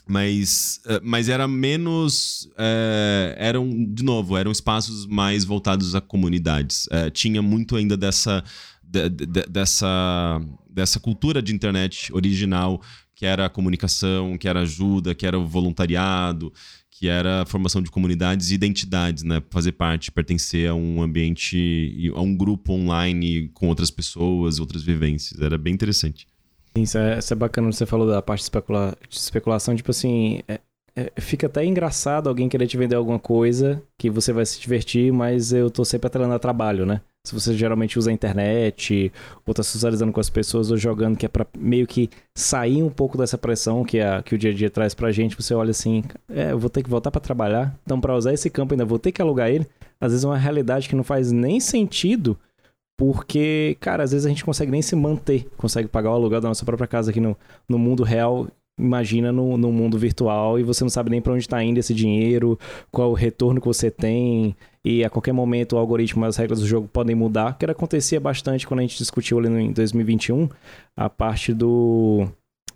mas, é, mas era menos. É, eram, de novo, eram espaços mais voltados a comunidades. É, tinha muito ainda dessa, de, de, dessa, dessa cultura de internet original que era a comunicação, que era ajuda, que era o voluntariado, que era a formação de comunidades e identidades, né? Fazer parte, pertencer a um ambiente, a um grupo online com outras pessoas, outras vivências. Era bem interessante. Isso é, isso é bacana, você falou da parte de, especula de especulação, tipo assim, é, é, fica até engraçado alguém querer te vender alguma coisa que você vai se divertir, mas eu tô sempre atrelando a trabalho, né? Se você geralmente usa a internet, ou tá socializando com as pessoas, ou jogando, que é pra meio que sair um pouco dessa pressão que, a, que o dia a dia traz pra gente, você olha assim, é, eu vou ter que voltar para trabalhar, então para usar esse campo ainda vou ter que alugar ele. Às vezes é uma realidade que não faz nem sentido, porque, cara, às vezes a gente consegue nem se manter, consegue pagar o aluguel da nossa própria casa aqui no, no mundo real imagina no, no mundo virtual e você não sabe nem para onde está indo esse dinheiro, qual o retorno que você tem e a qualquer momento o algoritmo e as regras do jogo podem mudar, que acontecia bastante quando a gente discutiu ali no, em 2021 a parte do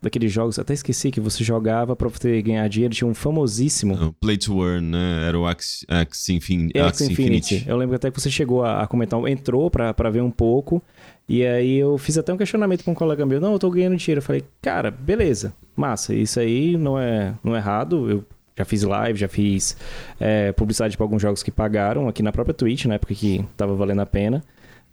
daqueles jogos, até esqueci que você jogava para você ganhar dinheiro, tinha um famosíssimo. Play to Earn, né? Era o X, X, Infin X Infinity. Infinity. Eu lembro até que você chegou a, a comentar, entrou para ver um pouco, e aí eu fiz até um questionamento com um colega meu, não, eu tô ganhando dinheiro. Eu falei, cara, beleza, massa, isso aí não é, não é errado, eu já fiz live, já fiz é, publicidade para alguns jogos que pagaram aqui na própria Twitch, na época que tava valendo a pena.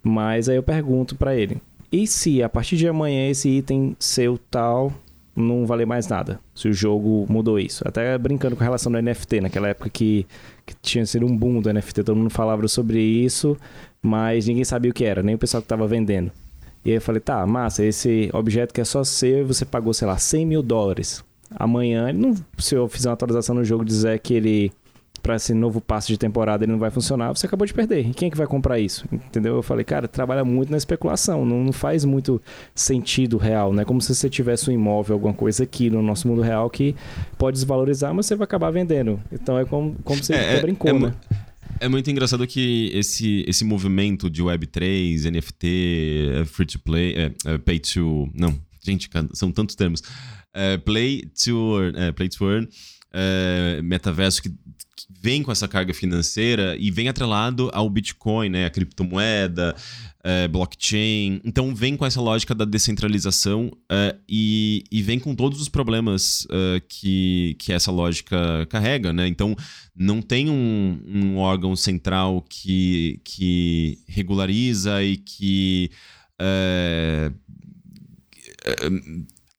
Mas aí eu pergunto para ele: e se a partir de amanhã esse item seu tal não valer mais nada? Se o jogo mudou isso? Até brincando com relação ao NFT, naquela época que, que tinha sido um boom do NFT, todo mundo falava sobre isso, mas ninguém sabia o que era, nem o pessoal que estava vendendo. E aí eu falei, tá, massa, esse objeto que é só seu você pagou, sei lá, 100 mil dólares. Amanhã, não, se eu fizer uma atualização no jogo dizer que ele para esse novo passo de temporada ele não vai funcionar, você acabou de perder. E quem é que vai comprar isso? Entendeu? Eu falei, cara, trabalha muito na especulação, não, não faz muito sentido real, né? Como se você tivesse um imóvel, alguma coisa aqui no nosso mundo real que pode desvalorizar, mas você vai acabar vendendo. Então é como, como você é, brincou, é, né? É muito engraçado que esse, esse movimento de Web3, NFT, é free to play, é, é pay to. Não, gente, são tantos termos. É, play to earn, é, play to earn é, metaverso que vem com essa carga financeira e vem atrelado ao Bitcoin, né, a criptomoeda, é, blockchain. Então vem com essa lógica da descentralização e, e, vem com todos os problemas que, que essa lógica carrega, né? Então não tem um, um órgão central que, que regulariza e que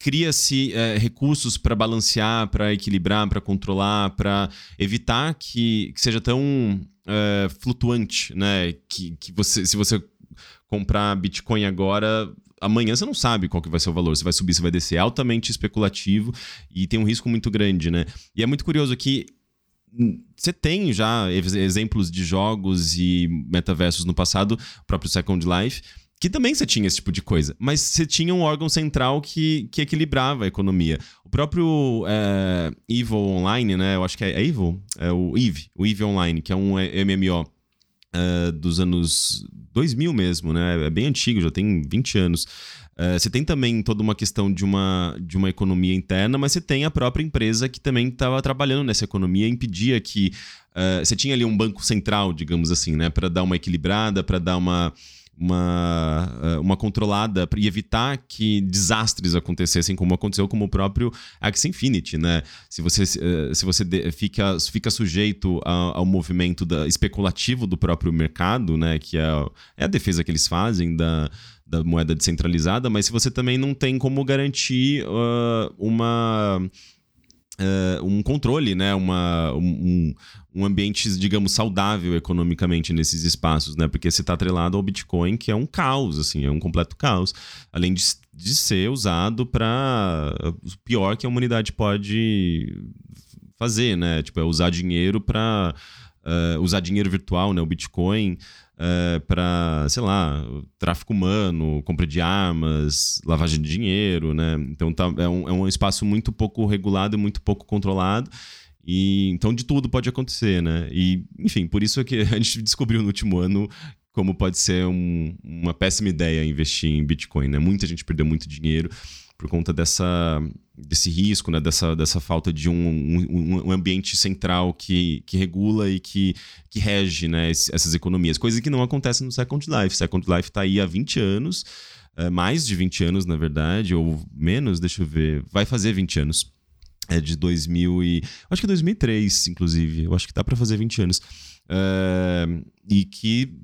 cria-se é, recursos para balancear, para equilibrar, para controlar, para evitar que, que, seja tão é, flutuante, né? Que, que você, se você comprar Bitcoin agora, amanhã você não sabe qual que vai ser o valor, se vai subir, se vai descer, é altamente especulativo e tem um risco muito grande, né? E é muito curioso que você tem já exemplos de jogos e metaversos no passado, o próprio Second Life, que também você tinha esse tipo de coisa, mas você tinha um órgão central que, que equilibrava a economia. O próprio é, Evil Online, né? Eu acho que é, é Evil? É o Eve, o Eve Online, que é um MMO é, dos anos 2000 mesmo, né? É bem antigo, já tem 20 anos. Uh, você tem também toda uma questão de uma, de uma economia interna, mas você tem a própria empresa que também estava trabalhando nessa economia e impedia que. Você tinha ali um banco central, digamos assim, né? Para dar uma equilibrada, para dar uma uma, eh, uma controlada e evitar que desastres acontecessem, como aconteceu com o próprio Axie Infinity, né? Se você, eh, se você fica, fica sujeito ao, ao movimento da, especulativo do próprio mercado, né? Que é, é a defesa que eles fazem da, da moeda descentralizada, mas se você também não tem como garantir uh, uma uh, um controle, né? Uma, um, um ambiente, digamos, saudável economicamente nesses espaços, né? Porque você está atrelado ao Bitcoin, que é um caos, assim, é um completo caos. Além de, de ser usado para o pior que a humanidade pode fazer, né? Tipo, é usar dinheiro para uh, eh, usar dinheiro virtual, né? O Bitcoin é, para, sei lá, tráfico humano, compra de armas, lavagem de dinheiro, né? Então tá, é, um, é um espaço muito pouco regulado e muito pouco controlado. E então de tudo pode acontecer, né? E, enfim, por isso é que a gente descobriu no último ano como pode ser um, uma péssima ideia investir em Bitcoin, né? Muita gente perdeu muito dinheiro por conta dessa, desse risco, né? dessa, dessa falta de um, um, um, ambiente central que, que regula e que, que rege né? essas economias. Coisa que não acontece no Second Life. Second Life está aí há 20 anos, é, mais de 20 anos, na verdade, ou menos, deixa eu ver, vai fazer 20 anos. É de 2000 e... Acho que é 2003, inclusive. Eu acho que dá para fazer 20 anos. É, e que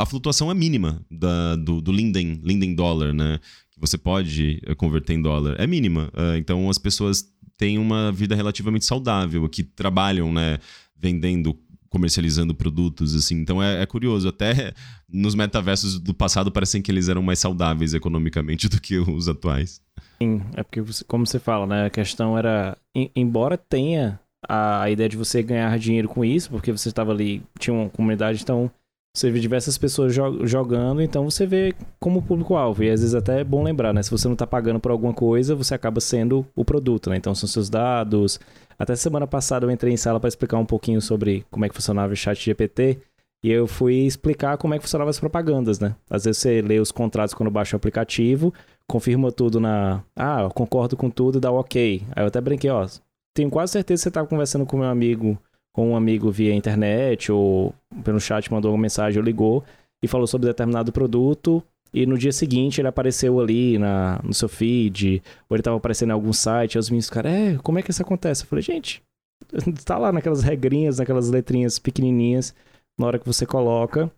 a flutuação é mínima da, do, do Linden, Linden Dollar, né? Que você pode eh, converter em dólar é mínima. Uh, então as pessoas têm uma vida relativamente saudável, que trabalham, né, vendendo comercializando produtos, assim. Então é, é, curioso. Até nos metaversos do passado parecem que eles eram mais saudáveis economicamente do que os atuais. Sim, é porque, como você fala, né? A questão era... Embora tenha a ideia de você ganhar dinheiro com isso, porque você estava ali... Tinha uma comunidade, então você vê diversas pessoas jogando, então você vê como público-alvo. E às vezes até é bom lembrar, né? Se você não está pagando por alguma coisa, você acaba sendo o produto, né? Então são seus dados. Até semana passada eu entrei em sala para explicar um pouquinho sobre como é que funcionava o chat GPT. E eu fui explicar como é que funcionavam as propagandas, né? Às vezes você lê os contratos quando baixa o aplicativo, confirma tudo na. Ah, concordo com tudo, dá ok. Aí eu até brinquei, ó. Tenho quase certeza que você está conversando com meu amigo com um amigo via internet ou pelo chat mandou uma mensagem ou ligou e falou sobre determinado produto e no dia seguinte ele apareceu ali na, no seu feed ou ele estava aparecendo em algum site e os meninos cara é, como é que isso acontece? Eu falei, gente, tá lá naquelas regrinhas, naquelas letrinhas pequenininhas na hora que você coloca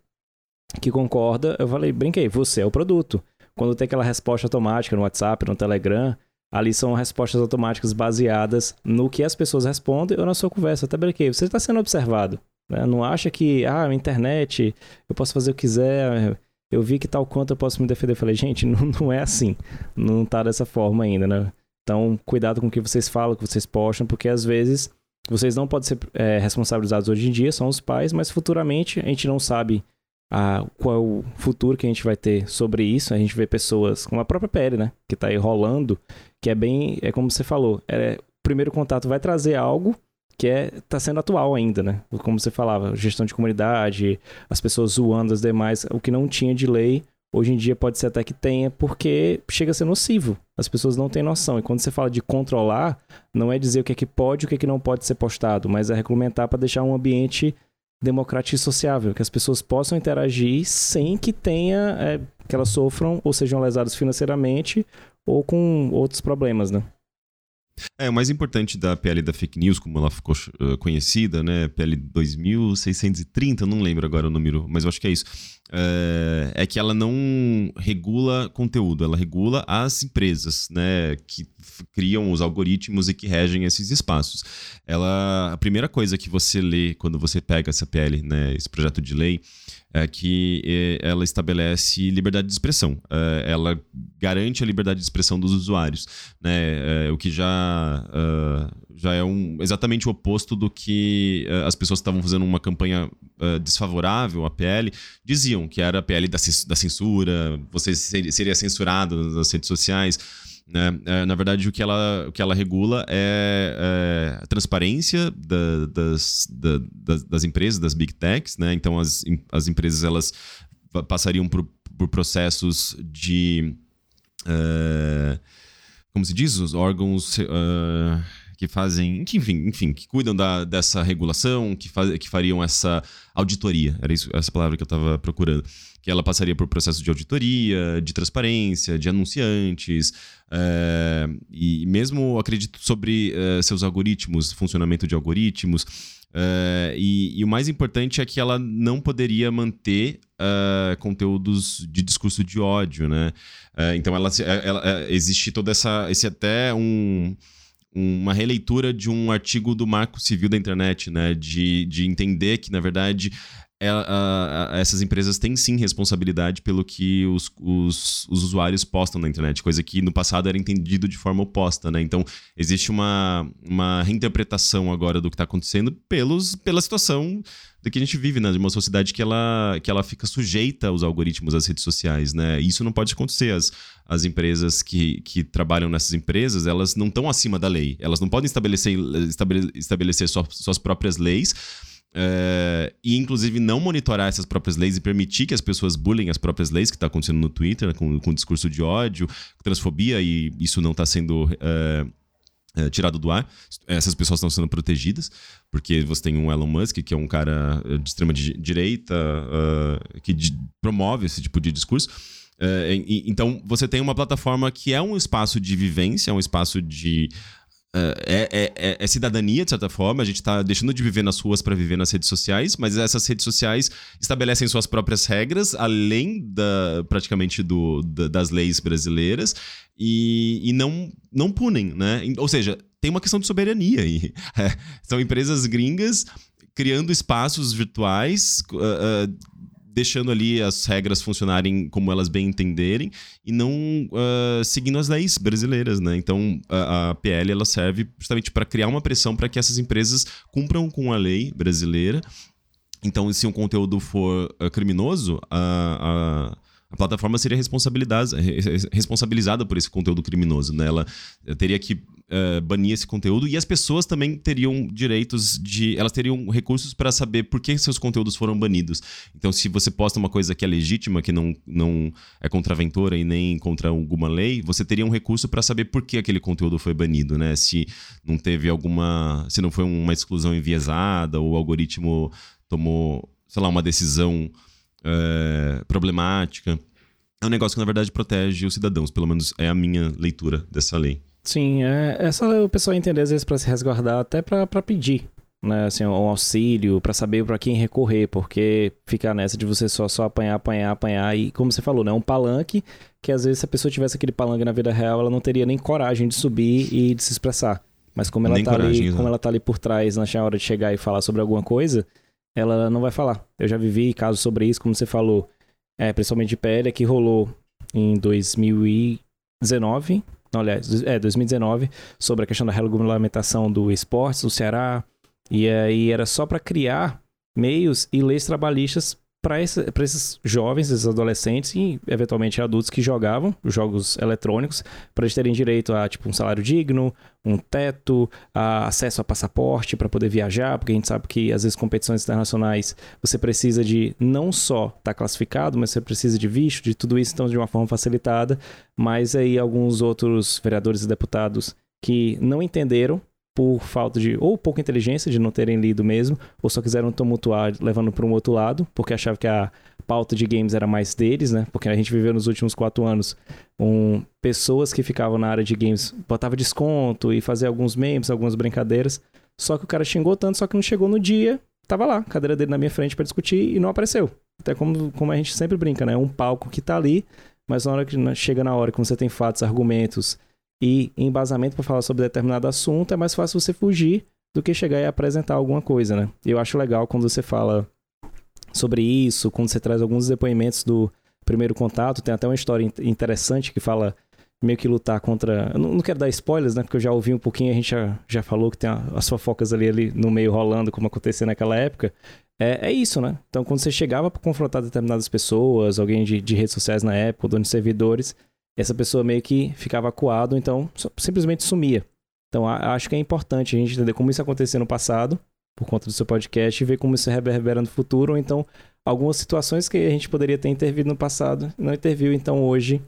que concorda, eu falei, brinquei, você é o produto. Quando tem aquela resposta automática no WhatsApp, no Telegram, Ali são respostas automáticas baseadas no que as pessoas respondem ou na sua conversa. Até brinquei, você está sendo observado. Né? Não acha que, ah, internet, eu posso fazer o que quiser, eu vi que tal quanto eu posso me defender. Eu falei, gente, não, não é assim. Não está dessa forma ainda, né? Então, cuidado com o que vocês falam, o que vocês postam, porque às vezes vocês não podem ser é, responsabilizados hoje em dia, são os pais, mas futuramente a gente não sabe a, qual é o futuro que a gente vai ter sobre isso. A gente vê pessoas, como a própria PL, né? Que está aí rolando, que é bem, é como você falou, é, o primeiro contato vai trazer algo que é tá sendo atual ainda, né? Como você falava, gestão de comunidade, as pessoas zoando as demais, o que não tinha de lei, hoje em dia pode ser até que tenha, porque chega a ser nocivo. As pessoas não têm noção. E quando você fala de controlar, não é dizer o que é que pode e o que é que não pode ser postado, mas é regulamentar para deixar um ambiente democrático e sociável, que as pessoas possam interagir sem que tenha é, que elas sofram ou sejam lesadas financeiramente ou com outros problemas, né? É, o mais importante da PL da fake news, como ela ficou uh, conhecida, né? PL 2630, não lembro agora o número, mas eu acho que é isso. É, é, que ela não regula conteúdo, ela regula as empresas, né, que criam os algoritmos e que regem esses espaços. Ela, a primeira coisa que você lê quando você pega essa PL, né, esse projeto de lei, é que é, ela estabelece liberdade de expressão. É, ela garante a liberdade de expressão dos usuários, né? O que já, já é um, exatamente o oposto do que as pessoas que estavam fazendo uma campanha desfavorável à PL diziam, que era a PL da, censura, você seria censurado nas redes sociais. Né? É, na verdade, o que ela, o que ela regula é, é a transparência da, das, da, das, das, empresas, das big techs. Né? Então, as, as empresas elas passariam por, por processos de. Uh, como se diz? Os órgãos. Uh, que fazem, enfim, enfim, que cuidam da, dessa regulação, que, faz, que fariam essa auditoria. Era isso, essa palavra que eu estava procurando que ela passaria por processo de auditoria, de transparência, de anunciantes, é, e mesmo, acredito, sobre é, seus algoritmos, funcionamento de algoritmos. É, e, e, o mais importante é que ela não poderia manter conteúdos de discurso de ódio, né? então, ela, ela, existe toda essa... Esse até um uma releitura de um artigo do Marco Civil da Internet, né? De, de entender que, na verdade, é, essas empresas têm sim responsabilidade pelo que os, os, os, usuários postam na internet, coisa que no passado era entendido de forma oposta, né? Então, existe uma, uma reinterpretação agora do que está acontecendo pelos, pela situação do que a gente vive, né? De uma sociedade que ela, que ela fica sujeita aos algoritmos das redes sociais, né? Isso não pode acontecer. As, as empresas que, que trabalham nessas empresas, elas não estão acima da lei. Elas não podem estabelecer, estabelecer suas, suas próprias leis é, e, inclusive, não monitorar essas próprias leis e permitir que as pessoas bullying as próprias leis, que está acontecendo no Twitter, né, com, com discurso de ódio, transfobia, e isso não está sendo. É, é, tirado do ar. Essas pessoas estão sendo protegidas, porque você tem um Elon Musk, que é um cara de extrema direita, uh, que promove esse tipo de discurso. Uh, e, então, você tem uma plataforma que é um espaço de vivência, é um espaço de é, é, é, é, cidadania, de certa forma. A gente está deixando de viver nas ruas para viver nas redes sociais, mas essas redes sociais estabelecem suas próprias regras, além da, praticamente do, da, das leis brasileiras, e, e não, não punem, né? Ou seja, tem uma questão de soberania aí. É, são empresas gringas criando espaços virtuais. Uh, uh, deixando ali as regras funcionarem como elas bem entenderem e não uh, seguindo as leis brasileiras, né? Então a, a PL ela serve justamente para criar uma pressão para que essas empresas cumpram com a lei brasileira. Então, se um conteúdo for uh, criminoso, a, a a plataforma seria responsabilizada por esse conteúdo criminoso. Né? Ela teria que uh, banir esse conteúdo e as pessoas também teriam direitos de. Elas teriam recursos para saber por que seus conteúdos foram banidos. Então, se você posta uma coisa que é legítima, que não, não é contraventora e nem contra alguma lei, você teria um recurso para saber por que aquele conteúdo foi banido, né? Se não teve alguma. Se não foi uma exclusão enviesada ou o algoritmo tomou, sei lá, uma decisão é, problemática. É um negócio que, na verdade, protege os cidadãos, pelo menos é a minha leitura dessa lei. Sim, é, é só o pessoal entender, às vezes, para se resguardar, até para pedir né, assim, um auxílio, para saber para quem recorrer, porque ficar nessa de você só, só apanhar, apanhar, apanhar, e como você falou, né, um palanque, que às vezes se a pessoa tivesse aquele palanque na vida real, ela não teria nem coragem de subir e de se expressar. Mas como ela, tá, coragem, ali, como ela tá ali por trás, na hora de chegar e falar sobre alguma coisa, ela não vai falar. Eu já vivi casos sobre isso, como você falou, é, principalmente de PL, que rolou em 2019, não, aliás, é, 2019, sobre a questão da regulamentação do esportes no Ceará, e aí era só para criar meios e leis trabalhistas para esse, esses jovens, esses adolescentes e eventualmente adultos que jogavam jogos eletrônicos, para eles terem direito a tipo um salário digno, um teto, a acesso a passaporte para poder viajar, porque a gente sabe que às vezes competições internacionais você precisa de não só estar tá classificado, mas você precisa de visto, de tudo isso então de uma forma facilitada, mas aí alguns outros vereadores e deputados que não entenderam por falta de ou pouca inteligência de não terem lido mesmo, ou só quiseram tumultuar levando para um outro lado, porque achavam que a pauta de games era mais deles, né? Porque a gente viveu nos últimos quatro anos um, pessoas que ficavam na área de games, botava desconto e fazia alguns memes, algumas brincadeiras. Só que o cara xingou tanto, só que não chegou no dia tava lá, cadeira dele na minha frente para discutir e não apareceu. Até como, como a gente sempre brinca, né? Um palco que tá ali, mas na hora que chega na hora que você tem fatos, argumentos e embasamento para falar sobre determinado assunto, é mais fácil você fugir do que chegar e apresentar alguma coisa, né? Eu acho legal quando você fala sobre isso, quando você traz alguns depoimentos do primeiro contato, tem até uma história interessante que fala meio que lutar contra. Não, quero dar spoilers, né? Porque eu já ouvi um pouquinho, a gente já, já falou que tem as fofocas ali, ali no meio rolando, como acontecia naquela época. É, é isso, né? Então, quando você chegava para confrontar determinadas pessoas, alguém de, de redes sociais na época, dono de servidores, essa pessoa meio que ficava acuado, então simplesmente sumia. Então, acho que é importante a gente entender como isso aconteceu no passado, por conta do seu podcast, e ver como isso reverbera no futuro, ou então algumas situações que a gente poderia ter intervido no passado, não interviu, então hoje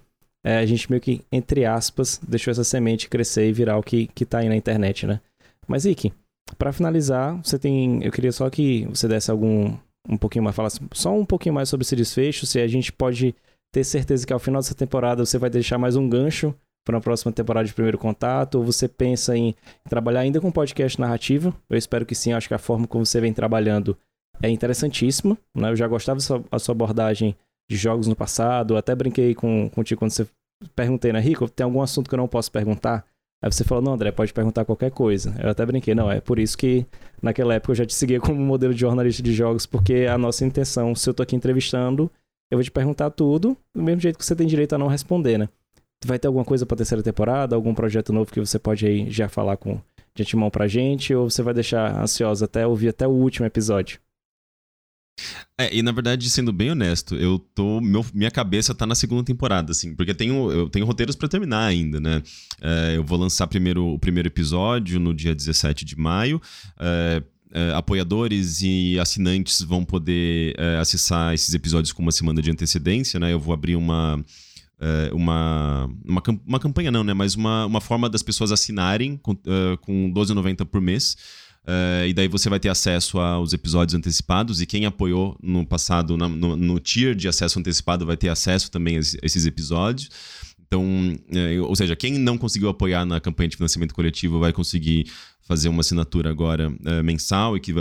é, a gente meio que, entre aspas, deixou essa semente crescer e virar o que, que tá aí na internet, né? Mas, Ike, para finalizar, você tem. Eu queria só que você desse algum. Um pouquinho mais, falasse só um pouquinho mais sobre esse desfecho, se a gente pode ter certeza que ao final dessa temporada você vai deixar mais um gancho para a próxima temporada de Primeiro Contato, ou você pensa em trabalhar ainda com podcast narrativo? Eu espero que sim, acho que a forma como você vem trabalhando é interessantíssima, né? Eu já gostava da sua, abordagem de jogos no passado. até brinquei com, contigo quando você perguntei, né, Rico, tem algum assunto que eu não posso perguntar? Aí você falou, não, André, pode perguntar qualquer coisa. Eu até brinquei, não, é por isso que naquela época eu já te seguia como modelo de jornalista de jogos, porque a nossa intenção, se eu tô aqui entrevistando, eu vou te perguntar tudo, do mesmo jeito que você tem direito a não responder, né? Vai ter alguma coisa pra terceira temporada, algum projeto novo que você pode aí já falar com de antemão pra gente, ou você vai deixar ansiosa até ouvir até o último episódio? É, e na verdade, sendo bem honesto, eu tô. Meu, minha cabeça tá na segunda temporada, assim, porque tenho, eu tenho roteiros para terminar ainda, né? É, eu vou lançar primeiro o primeiro episódio no dia 17 de maio. É, é, apoiadores e assinantes vão poder é, acessar esses episódios com uma semana de antecedência, né? Eu vou abrir uma. É, uma, uma, uma campanha não, né? Mas uma, uma forma das pessoas assinarem com, uh, com R$12,90 por mês. Uh, e daí você vai ter acesso aos episódios antecipados. E quem apoiou no passado, na, no, no, tier de acesso antecipado, vai ter acesso também a esses episódios. Então, ou seja, quem não conseguiu apoiar na campanha de financiamento coletivo vai conseguir fazer uma assinatura agora é, mensal e que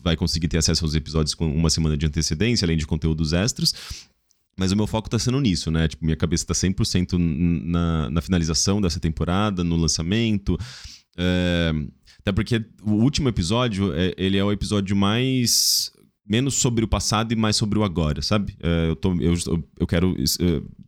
vai conseguir ter acesso aos episódios com uma semana de antecedência, além de conteúdos extras. Mas o meu foco tá sendo nisso, né? Tipo, minha cabeça tá 100% na, na finalização dessa temporada, no lançamento. É, até porque o último episódio, é, ele é o episódio mais menos sobre o passado e mais sobre o agora, sabe? É, eu, tô, eu, eu quero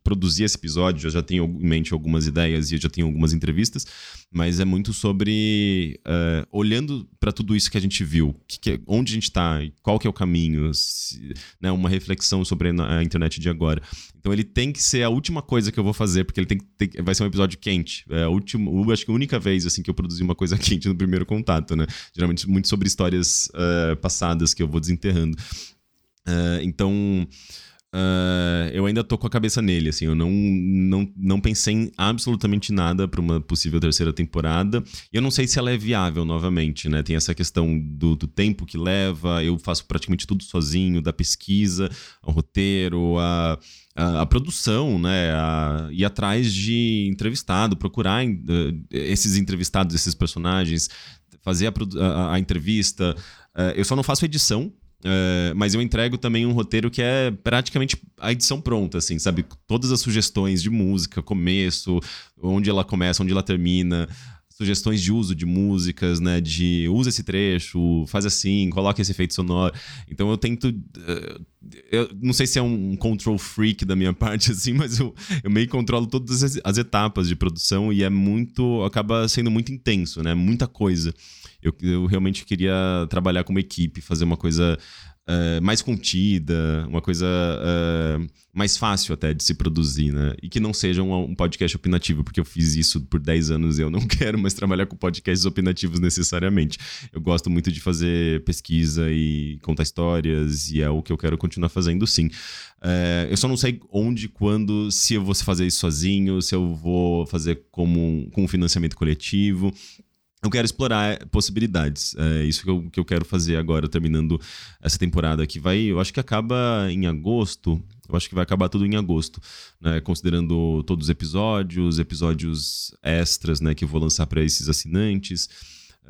produzir esse episódio, eu já tenho em mente algumas ideias e eu já tenho algumas entrevistas, mas é muito sobre uh, olhando para tudo isso que a gente viu, que, que, onde a gente está, qual que é o caminho, se, né, uma reflexão sobre a internet de agora. Então ele tem que ser a última coisa que eu vou fazer, porque ele tem, tem vai ser um episódio quente. É a última, acho que a única vez assim que eu produzi uma coisa quente no primeiro contato, né? Geralmente muito sobre histórias uh, passadas que eu vou desenterrando. Uh, então Uh, eu ainda tô com a cabeça nele, assim, eu não, não, não pensei em absolutamente nada para uma possível terceira temporada. E eu não sei se ela é viável novamente, né? Tem essa questão do, do tempo que leva, eu faço praticamente tudo sozinho, da pesquisa, ao roteiro, a, a, a produção, né? A, ir atrás de entrevistado, procurar uh, esses entrevistados, esses personagens, fazer a, a, a entrevista. Uh, eu só não faço edição, é, mas eu entrego também um roteiro que é praticamente a edição pronta, assim, sabe? Todas as sugestões de música, começo, onde ela começa, onde ela termina, sugestões de uso de músicas, né? De usa esse trecho, faz assim, coloca esse efeito sonoro. Então eu tento. Uh, eu não sei se é um control freak da minha parte, assim, mas eu, eu meio que controlo todas as, as etapas de produção e é muito. acaba sendo muito intenso, né? Muita coisa. Eu, eu realmente queria trabalhar como equipe, fazer uma coisa uh, mais contida, uma coisa uh, mais fácil até de se produzir, né? E que não seja um, um, podcast opinativo, porque eu fiz isso por 10 anos e eu não quero mais trabalhar com podcasts opinativos necessariamente. Eu gosto muito de fazer pesquisa e contar histórias, e é o que eu quero continuar fazendo sim. Uh, eu só não sei onde, quando, se eu vou fazer isso sozinho, se eu vou fazer como com financiamento coletivo eu quero explorar possibilidades. É isso que eu, que eu quero fazer agora, terminando essa temporada que vai. Eu acho que acaba em agosto. Eu acho que vai acabar tudo em agosto, né? Considerando todos os episódios, episódios extras, né? Que eu vou lançar para esses assinantes.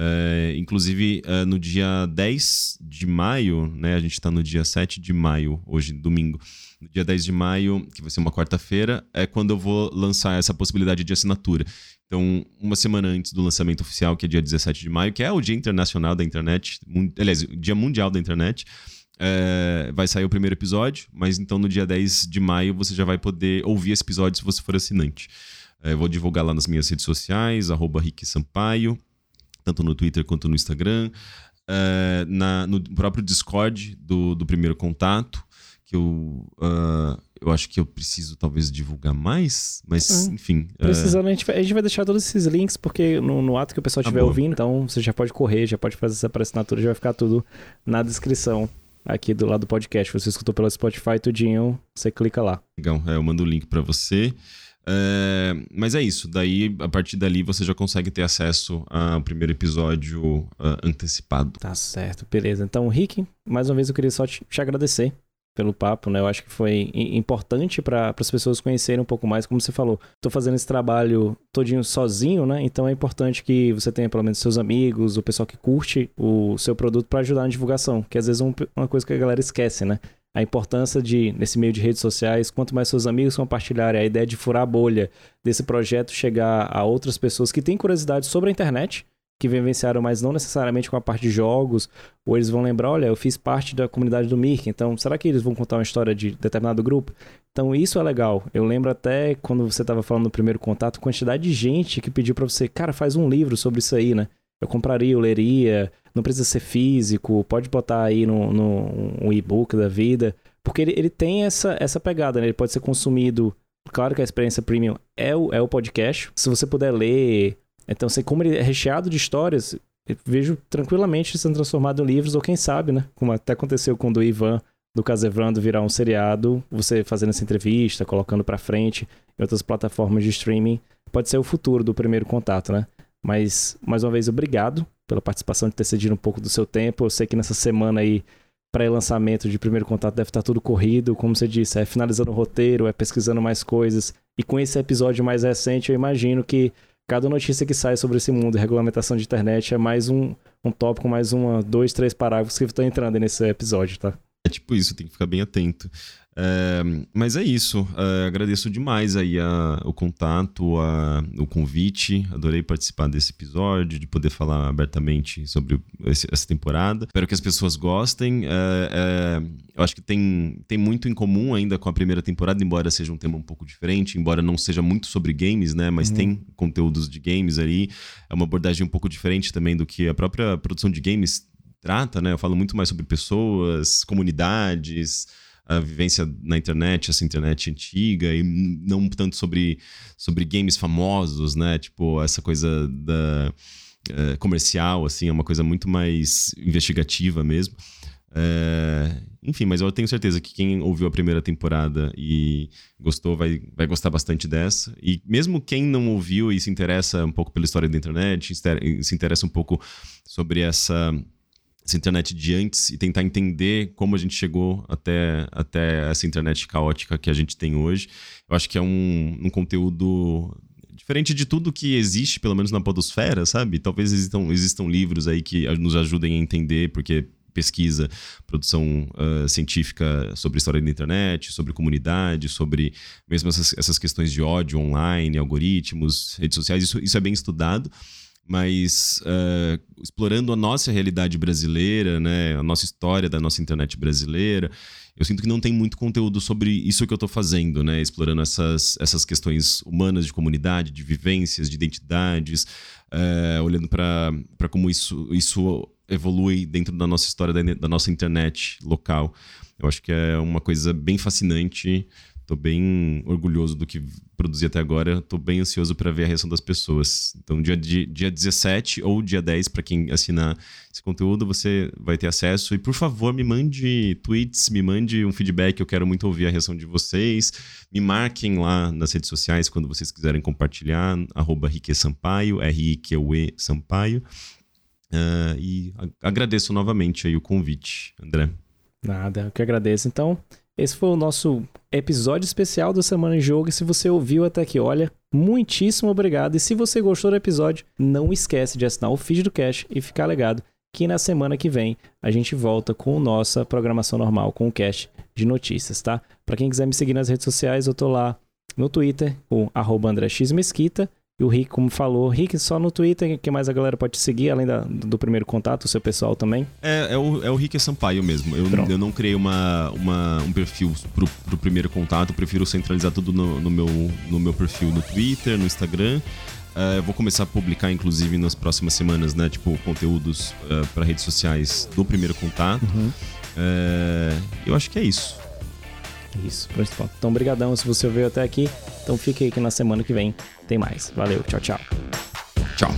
É, inclusive, é, no dia 10 de maio, né? A gente está no dia 7 de maio, hoje, domingo. No dia 10 de maio, que vai ser uma quarta-feira, é quando eu vou lançar essa possibilidade de assinatura. Então, uma semana antes do lançamento oficial, que é dia 17 de maio, que é o Dia Internacional da Internet, aliás, o Dia Mundial da Internet, é, vai sair o primeiro episódio, mas então no dia 10 de maio você já vai poder ouvir esse episódio se você for assinante. É, vou divulgar lá nas minhas redes sociais, arroba Rick Sampaio, tanto no Twitter quanto no Instagram. É, na, no próprio Discord do, do primeiro contato, que eu, uh, eu acho que eu preciso talvez divulgar mais, mas é. enfim. Precisando, uh... a, gente vai, a gente vai deixar todos esses links, porque no, no ato que o pessoal estiver ah, ouvindo, então você já pode correr, já pode fazer essa assinatura, já vai ficar tudo na descrição aqui do lado do podcast. Você escutou pelo Spotify tudinho, você clica lá. Legal, é, eu mando o link para você. É, mas é isso, daí a partir dali você já consegue ter acesso ao primeiro episódio uh, antecipado. Tá certo, beleza. Então, Rick, mais uma vez eu queria só te, te agradecer pelo papo, né? Eu acho que foi importante para as pessoas conhecerem um pouco mais, como você falou. Estou fazendo esse trabalho todinho sozinho, né? Então é importante que você tenha pelo menos seus amigos, o pessoal que curte o seu produto para ajudar na divulgação, que às vezes é uma coisa que a galera esquece, né? A importância de, nesse meio de redes sociais, quanto mais seus amigos compartilharem a ideia de furar a bolha desse projeto, chegar a outras pessoas que têm curiosidade sobre a internet, que vivenciaram, mas não necessariamente com a parte de jogos, ou eles vão lembrar, olha, eu fiz parte da comunidade do Mirk, então será que eles vão contar uma história de determinado grupo? Então isso é legal. Eu lembro até quando você estava falando no primeiro contato, quantidade de gente que pediu para você, cara, faz um livro sobre isso aí, né? Eu compraria, eu leria, não precisa ser físico, pode botar aí no, no um e-book da vida, porque ele, ele tem essa, essa pegada, né? Ele pode ser consumido Claro que a experiência premium é o, é o podcast. Se você puder ler então, assim, como ele é recheado de histórias, vejo tranquilamente sendo transformado em livros, ou quem sabe, né? Como até aconteceu com o do Ivan, do Casevrando virar um seriado, você fazendo essa entrevista, colocando para frente em outras plataformas de streaming, pode ser o futuro do primeiro contato, né? Mas, mais uma vez, obrigado pela participação, de ter cedido um pouco do seu tempo. Eu sei que nessa semana aí, pré-lançamento de primeiro contato, deve estar tudo corrido. Como você disse, é finalizando o roteiro, é pesquisando mais coisas. E com esse episódio mais recente, eu imagino que Cada notícia que sai sobre esse mundo regulamentação de internet é mais um, um tópico, mais uma, dois, três parágrafos que estão entrando nesse episódio, tá? É tipo isso, tem que ficar bem atento. É, mas é isso. É, agradeço demais aí a, o contato, a, o convite. Adorei participar desse episódio, de poder falar abertamente sobre esse, essa temporada. Espero que as pessoas gostem. É, eu acho que tem, tem muito em comum ainda com a primeira temporada, embora seja um tema um pouco diferente, embora não seja muito sobre games, né? Mas uhum. tem conteúdos de games ali. É uma abordagem um pouco diferente também do que a própria produção de games trata, né? Eu falo muito mais sobre pessoas, comunidades a vivência na internet, essa internet antiga, e não tanto sobre, sobre games famosos, né? Tipo, essa coisa da uh, comercial, assim, é uma coisa muito mais investigativa mesmo. É, enfim, mas eu tenho certeza que quem ouviu a primeira temporada e gostou vai, vai gostar bastante dessa. E mesmo quem não ouviu e se interessa um pouco pela história da internet, se interessa um pouco sobre essa essa internet de antes e tentar entender como a gente chegou até, até essa internet caótica que a gente tem hoje. Eu acho que é um, um conteúdo diferente de tudo que existe, pelo menos na podosfera, sabe? Talvez existam, existam livros aí que nos ajudem a entender, porque pesquisa, produção uh, científica sobre história da internet, sobre comunidade, sobre mesmo essas, essas questões de ódio online, algoritmos, redes sociais, isso, isso é bem estudado mas uh, explorando a nossa realidade brasileira, né, a nossa história da nossa internet brasileira, eu sinto que não tem muito conteúdo sobre isso que eu estou fazendo, né, explorando essas, essas questões humanas de comunidade, de vivências, de identidades, uh, olhando para como isso, isso evolui dentro da nossa história, da, da nossa internet local. Eu acho que é uma coisa bem fascinante Tô bem orgulhoso do que produzi até agora. Tô bem ansioso para ver a reação das pessoas. Então, dia, dia 17 ou dia 10, para quem assinar esse conteúdo, você vai ter acesso. E, por favor, me mande tweets, me mande um feedback. Eu quero muito ouvir a reação de vocês. Me marquem lá nas redes sociais quando vocês quiserem compartilhar. Arroba Rique Sampaio, R-I-Q-U-E Sampaio. Uh, e agradeço novamente aí o convite, André. Nada, eu que agradeço. Então, esse foi o nosso episódio especial do Semana em Jogo. E se você ouviu até aqui, olha, muitíssimo obrigado. E se você gostou do episódio, não esquece de assinar o feed do Cash e ficar ligado que na semana que vem a gente volta com nossa programação normal, com o Cash de notícias, tá? Para quem quiser me seguir nas redes sociais, eu tô lá no Twitter, com arroba André X Mesquita. E o Rick, como falou, Rick, só no Twitter, que mais a galera pode seguir, além da, do primeiro contato, o seu pessoal também? É, é, o, é o Rick Sampaio mesmo. Eu, eu não criei uma, uma, um perfil pro, pro primeiro contato, prefiro centralizar tudo no, no, meu, no meu perfil no Twitter, no Instagram. Uh, vou começar a publicar, inclusive, nas próximas semanas, né? Tipo, conteúdos uh, para redes sociais do primeiro contato. Uhum. Uh, eu acho que é isso. Isso, principal. Então, brigadão se você veio até aqui. Então, fique aí que na semana que vem tem mais. Valeu, tchau, tchau. Tchau.